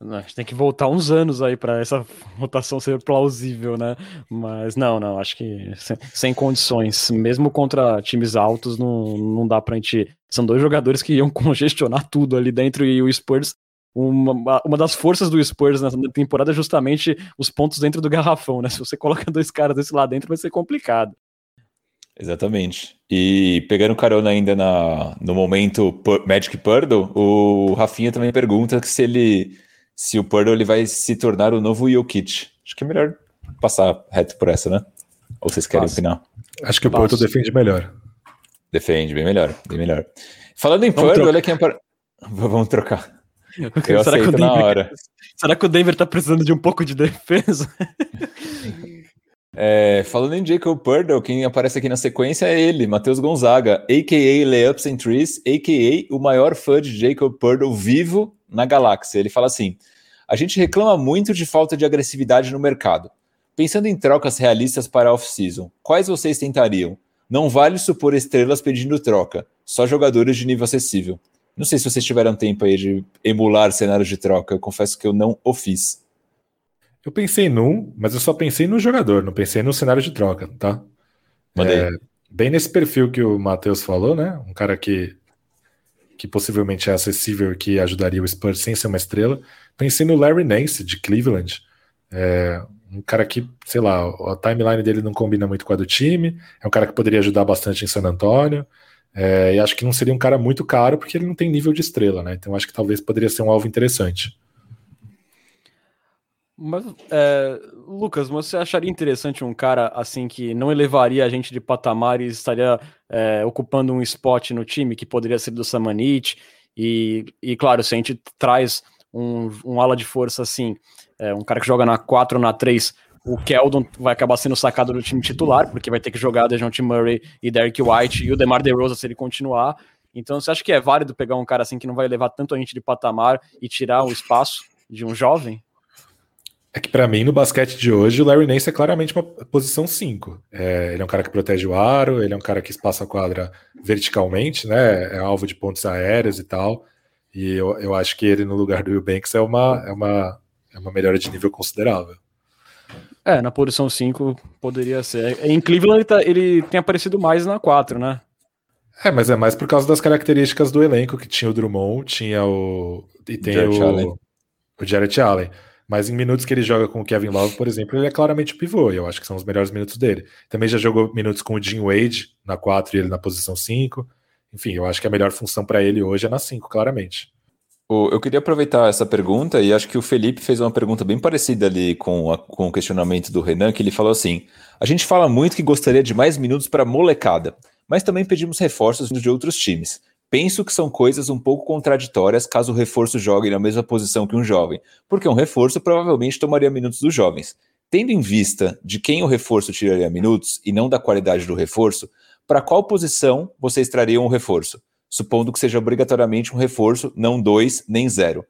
A gente tem que voltar uns anos aí para essa rotação ser plausível, né? Mas não, não, acho que sem, sem, condições. Mesmo contra times altos, não, não dá pra gente. São dois jogadores que iam [laughs] congestionar tudo ali dentro e o Spurs uma, uma das forças do Spurs nessa temporada é justamente os pontos dentro do garrafão, né? Se você [laughs] coloca dois caras desse lá dentro, vai ser complicado. Exatamente. E pegando carona ainda na, no momento Magic Purdle, o Rafinha também pergunta se ele se o Purdle ele vai se tornar o novo Jokic. Acho que é melhor passar reto por essa, né? Ou vocês querem opinar? Acho que o Purdle defende melhor. Defende, bem melhor, bem melhor. Falando em Purdle, olha quem apare... [laughs] Vamos trocar. Eu será, que o Denver, será que o Denver tá precisando de um pouco de defesa? É, falando em Jacob Purdle, quem aparece aqui na sequência é ele, Matheus Gonzaga, a.k.a. Layups and Trees, a.k.a. o maior fã de Jacob Purdle vivo na galáxia. Ele fala assim, a gente reclama muito de falta de agressividade no mercado. Pensando em trocas realistas para a off-season, quais vocês tentariam? Não vale supor estrelas pedindo troca, só jogadores de nível acessível. Não sei se vocês tiveram tempo aí de emular cenários de troca, eu confesso que eu não o fiz. Eu pensei num, mas eu só pensei no jogador, não pensei no cenário de troca, tá? É, bem nesse perfil que o Matheus falou, né? Um cara que, que possivelmente é acessível que ajudaria o Spurs sem ser uma estrela. Pensei no Larry Nance, de Cleveland. É, um cara que, sei lá, a timeline dele não combina muito com a do time. É um cara que poderia ajudar bastante em San Antônio. É, e acho que não seria um cara muito caro porque ele não tem nível de estrela, né? Então acho que talvez poderia ser um alvo interessante. Mas, é, Lucas, você acharia interessante um cara assim que não elevaria a gente de patamar e estaria é, ocupando um spot no time que poderia ser do Samanit? E, e claro, se a gente traz um, um ala de força assim, é, um cara que joga na 4 ou na 3, o Keldon vai acabar sendo sacado do time titular, porque vai ter que jogar DeJounte Murray e Derek White e o DeMar DeRozan se ele continuar. Então, você acha que é válido pegar um cara assim que não vai levar tanto a gente de patamar e tirar o espaço de um jovem? É que para mim, no basquete de hoje, o Larry Nance é claramente uma posição 5. É, ele é um cara que protege o aro, ele é um cara que espaça a quadra verticalmente, né? É alvo de pontos aéreos e tal. E eu, eu acho que ele, no lugar do Will Banks, é uma, é uma, é uma melhora de nível considerável. É, na posição 5 poderia ser. Em Cleveland ele, tá, ele, tem aparecido mais na 4, né? É, mas é mais por causa das características do elenco, que tinha o Drummond, tinha o. E tem Jared o, Allen. o Jared Allen. Mas em minutos que ele joga com o Kevin Love, por exemplo, ele é claramente o pivô, e eu acho que são os melhores minutos dele. Também já jogou minutos com o Jim Wade na 4 e ele na posição 5. Enfim, eu acho que a melhor função para ele hoje é na 5, claramente. Eu queria aproveitar essa pergunta e acho que o Felipe fez uma pergunta bem parecida ali com, a, com o questionamento do Renan, que ele falou assim: a gente fala muito que gostaria de mais minutos para molecada, mas também pedimos reforços de outros times. Penso que são coisas um pouco contraditórias caso o reforço jogue na mesma posição que um jovem, porque um reforço provavelmente tomaria minutos dos jovens. Tendo em vista de quem o reforço tiraria minutos e não da qualidade do reforço, para qual posição vocês trariam o reforço? Supondo que seja obrigatoriamente um reforço, não dois nem zero.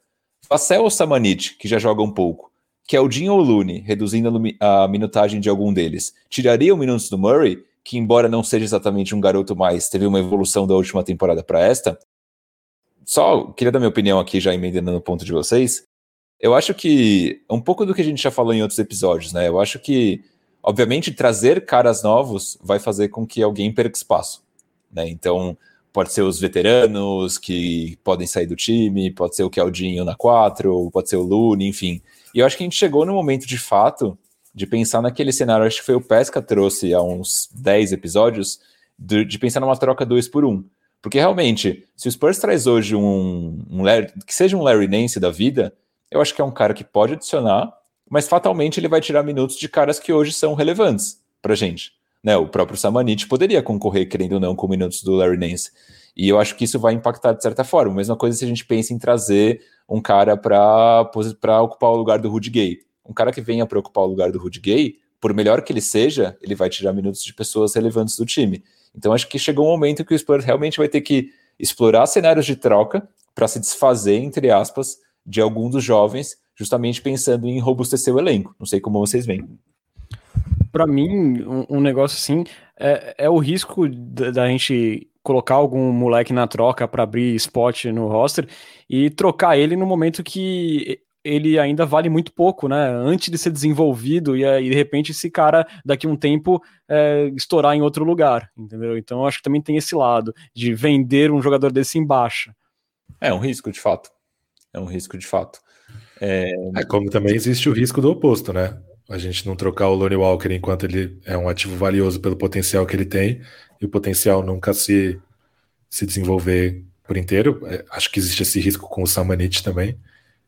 Facel ou Samanit, que já joga um pouco, Keldin ou Looney, reduzindo a minutagem de algum deles, tirariam minutos do Murray, que embora não seja exatamente um garoto mais, teve uma evolução da última temporada para esta. Só queria dar minha opinião aqui, já emendando no ponto de vocês. Eu acho que um pouco do que a gente já falou em outros episódios, né? Eu acho que, obviamente, trazer caras novos vai fazer com que alguém perca espaço, né? Então, pode ser os veteranos que podem sair do time, pode ser o Keldinho na 4, pode ser o Lune, enfim. E eu acho que a gente chegou no momento de fato de pensar naquele cenário, acho que foi o Pesca trouxe há uns 10 episódios, de, de pensar numa troca 2 por 1. Um. Porque realmente, se o Spurs traz hoje um, um Larry, que seja um Larry Nance da vida, eu acho que é um cara que pode adicionar, mas fatalmente ele vai tirar minutos de caras que hoje são relevantes pra gente. Né, o próprio Samanit poderia concorrer, querendo ou não, com minutos do Larry Nance. E eu acho que isso vai impactar de certa forma. Mesma coisa se a gente pensa em trazer um cara para ocupar o lugar do Rudy Gay. Um cara que venha para ocupar o lugar do Rudy Gay, por melhor que ele seja, ele vai tirar minutos de pessoas relevantes do time. Então acho que chegou um momento que o Spurs realmente vai ter que explorar cenários de troca para se desfazer, entre aspas, de algum dos jovens, justamente pensando em robustecer o elenco. Não sei como vocês veem para mim, um, um, negócio assim é, é o risco da, da, gente colocar algum moleque na troca para abrir spot no roster e trocar ele no momento que ele ainda vale muito pouco, né? Antes de ser desenvolvido e, e de repente esse cara daqui a um tempo é, estourar em outro lugar, entendeu? Então acho que também tem esse lado de vender um jogador desse em baixa. É um risco de fato. É um risco de fato. É... é como também existe o risco do oposto, né? A gente não trocar o Lonnie Walker enquanto ele é um ativo valioso pelo potencial que ele tem e o potencial nunca se, se desenvolver por inteiro. É, acho que existe esse risco com o Samanit também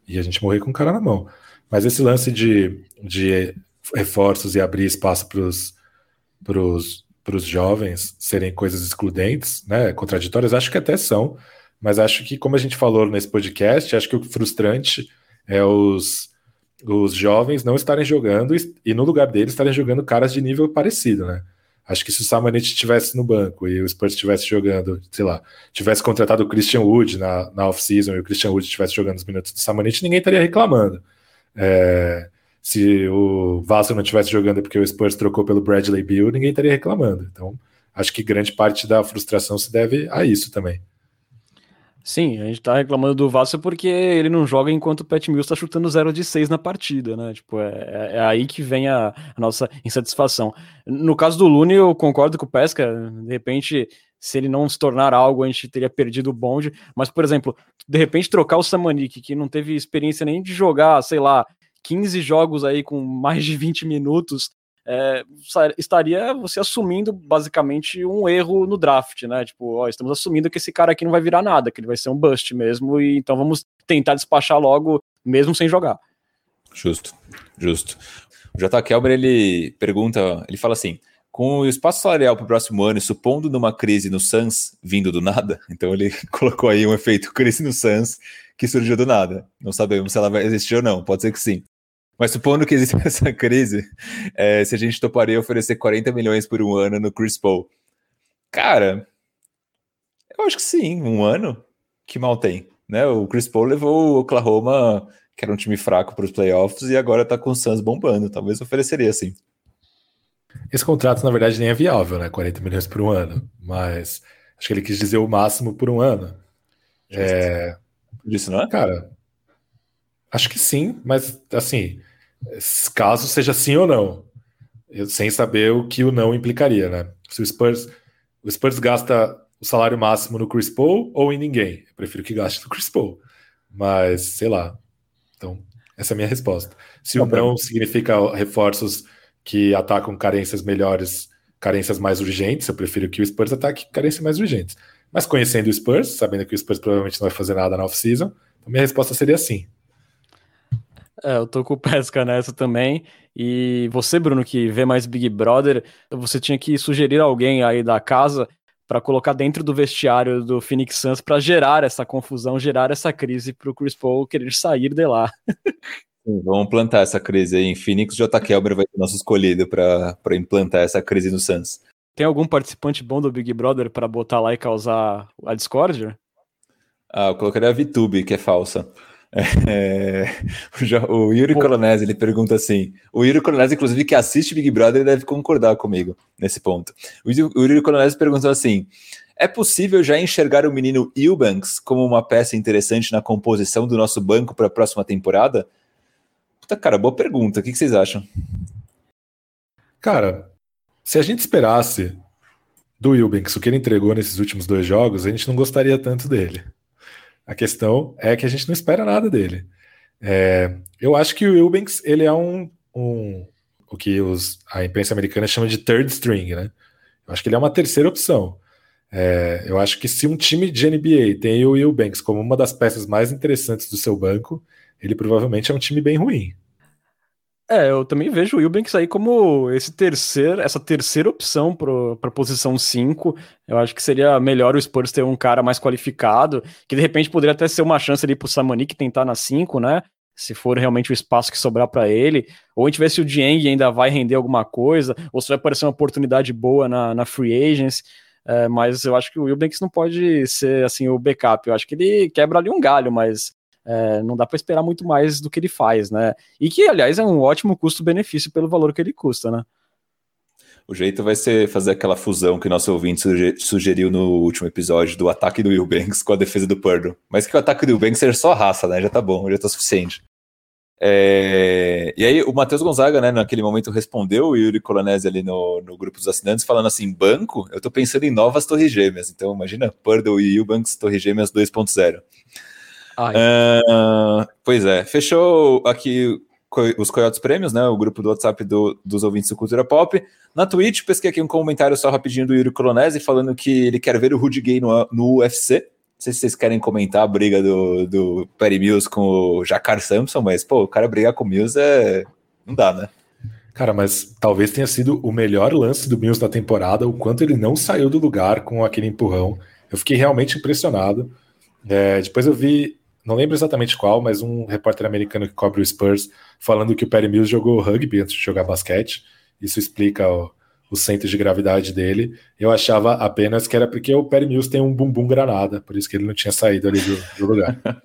e a gente morrer com o cara na mão. Mas esse lance de, de reforços e abrir espaço para os jovens serem coisas excludentes, né, contraditórias, acho que até são, mas acho que, como a gente falou nesse podcast, acho que o frustrante é os os jovens não estarem jogando e, no lugar deles estarem jogando caras de nível parecido, né? Acho que se o Samanit estivesse no banco e o Spurs estivesse jogando, sei lá, tivesse contratado o Christian Wood na, na off-season e o Christian Wood estivesse jogando os minutos do Samanit, ninguém estaria reclamando. É, se o Vasco não estivesse jogando porque o Spurs trocou pelo Bradley Bill, ninguém estaria reclamando. Então, acho que grande parte da frustração se deve a isso também. Sim, a gente tá reclamando do Vasco porque ele não joga enquanto o Pat Mills tá chutando 0 de 6 na partida, né? Tipo, é, é, é aí que vem a, a, nossa insatisfação. No caso do Lune, eu concordo com o Pesca, de repente, se ele não se tornar algo, a gente teria perdido o bonde, mas, por exemplo, de repente trocar o Samanik, que não teve experiência nem de jogar, sei lá, 15 jogos aí com mais de 20 minutos, é, estaria você assumindo basicamente um erro no draft, né? Tipo, ó, estamos assumindo que esse cara aqui não vai virar nada, que ele vai ser um bust mesmo, e então vamos tentar despachar logo, mesmo sem jogar. Justo, justo. O J. Kelber, ele pergunta, ele fala assim, com o espaço salarial para o próximo ano, supondo numa crise no Suns vindo do nada, [laughs] então ele [laughs] colocou aí um efeito crise no Suns que surgiu do nada. Não sabemos se ela vai existir ou não, pode ser que sim. Mas supondo que existe [laughs] essa crise, é, se a gente toparia oferecer 40 milhões por um ano no Chris Paul. Cara, eu acho que sim, um ano que mal tem. Né? O Chris Paul levou o Oklahoma, que era um time fraco para os playoffs, e agora tá com o Suns bombando. Talvez ofereceria sim. Esse contrato, na verdade, nem é viável, né? 40 milhões por um ano. Mas acho que ele quis dizer o máximo por um ano. É... Isso, não é? Cara, acho que sim, mas assim, caso seja sim ou não, sem saber o que o não implicaria, né? Se o Spurs, o Spurs gasta o salário máximo no Chris Paul ou em ninguém, eu prefiro que gaste no Chris Paul, mas sei lá. Então, essa é a minha resposta. Se o não significa reforços que atacam carências melhores, carências mais urgentes, eu prefiro que o Spurs ataque carências mais urgentes. Mas conhecendo o Spurs, sabendo que o Spurs provavelmente não vai fazer nada na off-season, a minha resposta seria sim. É, eu tô com o Pesca [laughs] nessa também. E você, Bruno, que vê mais Big Brother, você tinha que sugerir alguém aí da casa para colocar dentro do vestiário do Phoenix Suns para gerar essa confusão, gerar essa crise para o Chris Paul querer sair de lá. Vamos plantar essa crise aí em Phoenix. J. Kelber vai ser nosso escolhido para implantar essa crise no Suns. Tem algum participante bom do Big Brother para botar lá e causar a discórdia? Ah, eu colocaria a VTube, que é falsa. É, [laughs] o Yuri. Colonese, ele pergunta assim: o Yuri Colonese, inclusive, que assiste Big Brother, deve concordar comigo nesse ponto. O Yuri Colonese perguntou assim: é possível já enxergar o menino Eubanks como uma peça interessante na composição do nosso banco para a próxima temporada? Puta, cara, boa pergunta. O que, que vocês acham? Cara, se a gente esperasse do Eubanks o que ele entregou nesses últimos dois jogos, a gente não gostaria tanto dele. A questão é que a gente não espera nada dele. É, eu acho que o Eubanks ele é um, um o que os, a imprensa americana chama de third string, né? Eu acho que ele é uma terceira opção. É, eu acho que se um time de NBA tem o Eubanks como uma das peças mais interessantes do seu banco, ele provavelmente é um time bem ruim. É, eu também vejo o Eubanks aí como esse terceiro, essa terceira opção para a posição 5. Eu acho que seria melhor o Spurs ter um cara mais qualificado, que de repente poderia até ser uma chance ali para o Samanik tentar na 5, né? Se for realmente o espaço que sobrar para ele. Ou a gente vê se o Dieng ainda vai render alguma coisa, ou se vai aparecer uma oportunidade boa na, na free agents. É, mas eu acho que o Eubanks não pode ser assim o backup. Eu acho que ele quebra ali um galho, mas é, não dá para esperar muito mais do que ele faz, né? E que, aliás, é um ótimo custo-benefício pelo valor que ele custa, né? O jeito vai ser fazer aquela fusão que nosso ouvinte sugeriu no último episódio do ataque do Will Banks com a defesa do Purdue. Mas que o ataque do Will Banks seja só raça, né? Já tá bom, já tá suficiente. É... E aí o Matheus Gonzaga, né, naquele momento respondeu o Yuri Colonese ali no, no grupo dos assinantes, falando assim, banco, eu tô pensando em novas torres gêmeas. Então imagina Purdue e Eubanks torres gêmeas 2.0. Uh, pois é, fechou aqui os Coyotes Prêmios, né? O grupo do WhatsApp do, dos ouvintes do Cultura Pop. Na Twitch, pesquei aqui um comentário só rapidinho do Yuri Colonese falando que ele quer ver o Rudy Gay no, no UFC. Não sei se vocês querem comentar a briga do, do Perry Mills com o Jacar Sampson, mas, pô, o cara brigar com o Mills é. Não dá, né? Cara, mas talvez tenha sido o melhor lance do Mills da temporada, o quanto ele não saiu do lugar com aquele empurrão. Eu fiquei realmente impressionado. É, depois eu vi não lembro exatamente qual, mas um repórter americano que cobre o Spurs falando que o Perry Mills jogou rugby antes de jogar basquete. Isso explica o, o centro de gravidade dele. Eu achava apenas que era porque o Perry Mills tem um bumbum granada, por isso que ele não tinha saído ali do, do lugar. [laughs]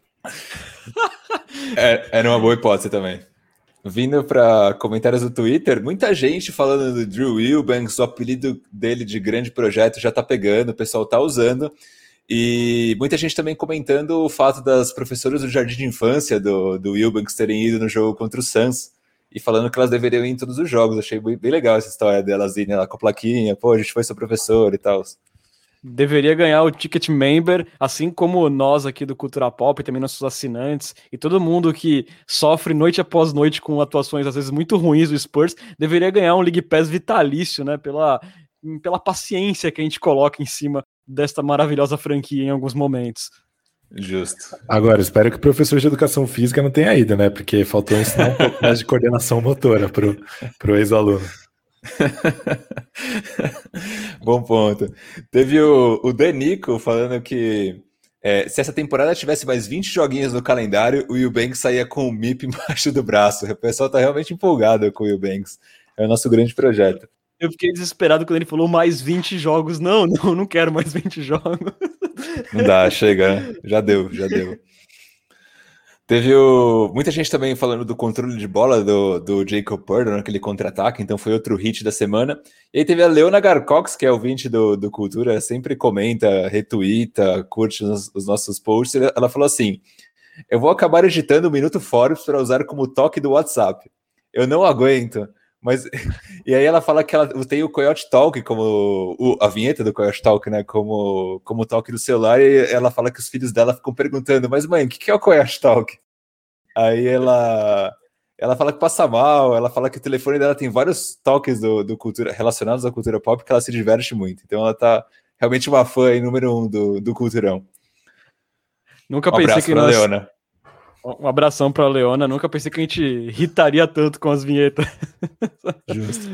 é, era uma boa hipótese também. Vindo para comentários do Twitter, muita gente falando do Drew Wilbanks, o apelido dele de grande projeto já tá pegando, o pessoal tá usando. E muita gente também comentando o fato das professoras do jardim de infância do, do Wilbanks terem ido no jogo contra o Suns e falando que elas deveriam ir em todos os jogos. Achei bem, legal essa história delas irem lá com a plaquinha, pô, a gente foi seu professor e tal deveria ganhar o ticket member, assim como nós aqui do Cultura Pop, também nossos assinantes e todo mundo que sofre noite após noite com atuações às vezes muito ruins do Spurs, deveria ganhar um League Pass vitalício, né, pela, pela paciência que a gente coloca em cima desta maravilhosa franquia em alguns momentos. Justo. Agora, espero que o professor de educação física não tenha ido, né? Porque faltou ensinar um [laughs] pouco mais de coordenação motora pro, pro ex-aluno. [laughs] Bom ponto. Teve o, o Danico falando que é, se essa temporada tivesse mais 20 joguinhos no calendário, o Will Banks saía com o MIP embaixo do braço. O pessoal tá realmente empolgado com o Will Banks. É o nosso grande projeto. Eu fiquei desesperado quando ele falou mais 20 jogos. Não, [laughs] não, não quero mais 20 jogos. Não dá, chega. Já deu, já deu. Teve o... muita gente também falando do controle de bola do, do Jacob Purdo naquele contra-ataque, então foi outro hit da semana. E aí teve a Leona Garcox, que é o 20 do, do Cultura, sempre comenta, retuita, curte os, os nossos posts. Ela falou assim: Eu vou acabar editando o Minuto Forbes para usar como toque do WhatsApp. Eu não aguento. Mas [laughs] e aí ela fala que ela tem o Coyote Talk como o, a vinheta do Coyote Talk, né? Como como toque do celular e ela fala que os filhos dela ficam perguntando: "Mas mãe, o que, que é o Coyote Talk?" Aí ela ela fala que passa mal, ela fala que o telefone dela tem vários toques do, do cultura relacionados à cultura pop que ela se diverte muito. Então ela tá realmente uma fã aí, número um do, do culturão. Nunca um pensei que nós, Leona. Um abração para a Leona. Nunca pensei que a gente irritaria tanto com as vinhetas. [laughs] Justo.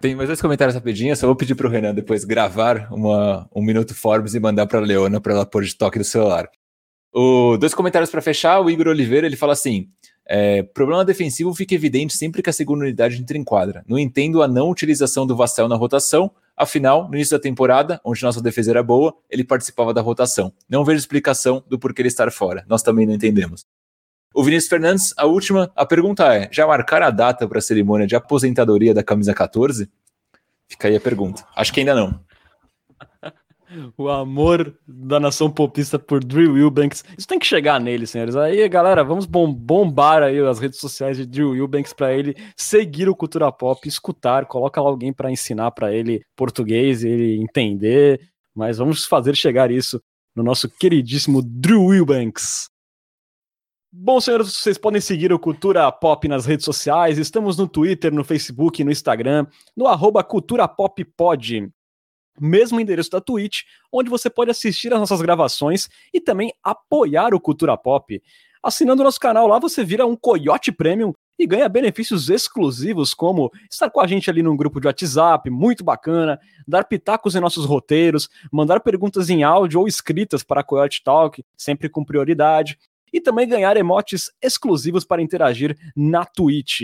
Tem mais dois comentários rapidinho. Só vou pedir para o Renan depois gravar uma, um Minuto Forbes e mandar para a Leona para ela pôr de toque do celular. O, dois comentários para fechar. O Igor Oliveira ele fala assim: é, problema defensivo fica evidente sempre que a segunda unidade entra em quadra. Não entendo a não utilização do Vassell na rotação. Afinal, no início da temporada, onde nossa defesa era boa, ele participava da rotação. Não vejo explicação do porquê ele estar fora. Nós também não entendemos. O Vinícius Fernandes, a última, a pergunta é: já marcaram a data para a cerimônia de aposentadoria da camisa 14? Fica aí a pergunta. Acho que ainda não. [laughs] o amor da nação popista por Drew Wilbanks. Isso tem que chegar nele, senhores. Aí, galera, vamos bombar aí as redes sociais de Drew Wilbanks para ele seguir o cultura pop, escutar, coloca lá alguém para ensinar para ele português, ele entender. Mas vamos fazer chegar isso no nosso queridíssimo Drew Wilbanks. Bom, senhores, vocês podem seguir o Cultura Pop nas redes sociais. Estamos no Twitter, no Facebook, no Instagram, no arroba Cultura Pop Pod. Mesmo endereço da Twitch, onde você pode assistir as nossas gravações e também apoiar o Cultura Pop. Assinando nosso canal lá, você vira um Coyote Premium e ganha benefícios exclusivos, como estar com a gente ali num grupo de WhatsApp, muito bacana, dar pitacos em nossos roteiros, mandar perguntas em áudio ou escritas para a Coyote Talk, sempre com prioridade, e também ganhar emotes exclusivos para interagir na Twitch.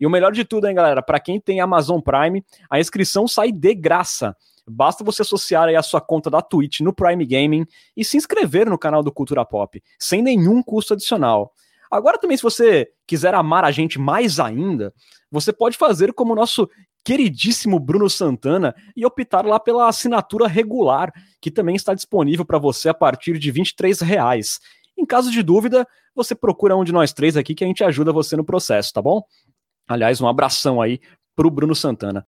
E o melhor de tudo, hein, galera, para quem tem Amazon Prime, a inscrição sai de graça. Basta você associar aí a sua conta da Twitch no Prime Gaming e se inscrever no canal do Cultura Pop, sem nenhum custo adicional. Agora também, se você quiser amar a gente mais ainda, você pode fazer como o nosso queridíssimo Bruno Santana e optar lá pela assinatura regular, que também está disponível para você a partir de 23 reais. Em caso de dúvida, você procura um de nós três aqui que a gente ajuda você no processo, tá bom? Aliás, um abração aí pro Bruno Santana.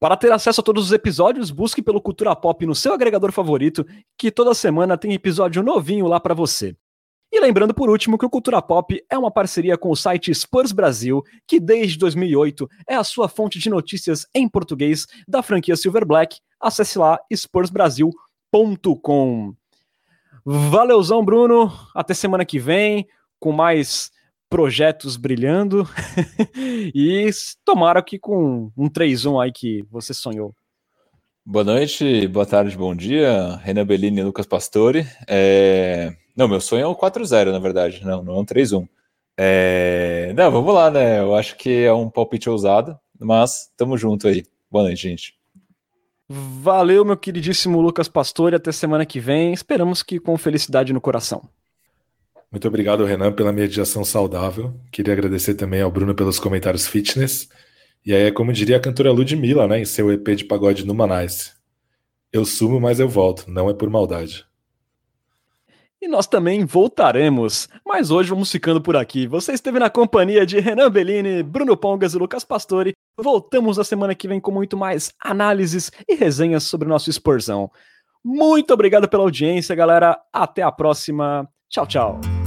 Para ter acesso a todos os episódios, busque pelo Cultura Pop no seu agregador favorito, que toda semana tem episódio novinho lá para você. E lembrando por último que o Cultura Pop é uma parceria com o site Spurs Brasil, que desde 2008 é a sua fonte de notícias em português da franquia Silver Black. Acesse lá spursbrasil.com. Valeuzão, Bruno. Até semana que vem com mais projetos brilhando. [laughs] e tomara que com um 3-1 aí que você sonhou. Boa noite, boa tarde, bom dia. Renan Bellini e Lucas Pastore. É... Não, meu sonho é um 4-0, na verdade. Não, não é um 3-1. É... Não, vamos lá, né? Eu acho que é um palpite ousado, mas tamo junto aí. Boa noite, gente. Valeu, meu queridíssimo Lucas Pastore. Até semana que vem. Esperamos que com felicidade no coração. Muito obrigado, Renan, pela mediação saudável. Queria agradecer também ao Bruno pelos comentários fitness. E aí é como diria a cantora Ludmilla, né, em seu EP de pagode no Manais. Eu sumo, mas eu volto, não é por maldade. E nós também voltaremos. Mas hoje vamos ficando por aqui. Você esteve na companhia de Renan Bellini, Bruno Pongas e Lucas Pastore. Voltamos na semana que vem com muito mais análises e resenhas sobre o nosso Spursão. Muito obrigado pela audiência, galera. Até a próxima. Tchau, tchau.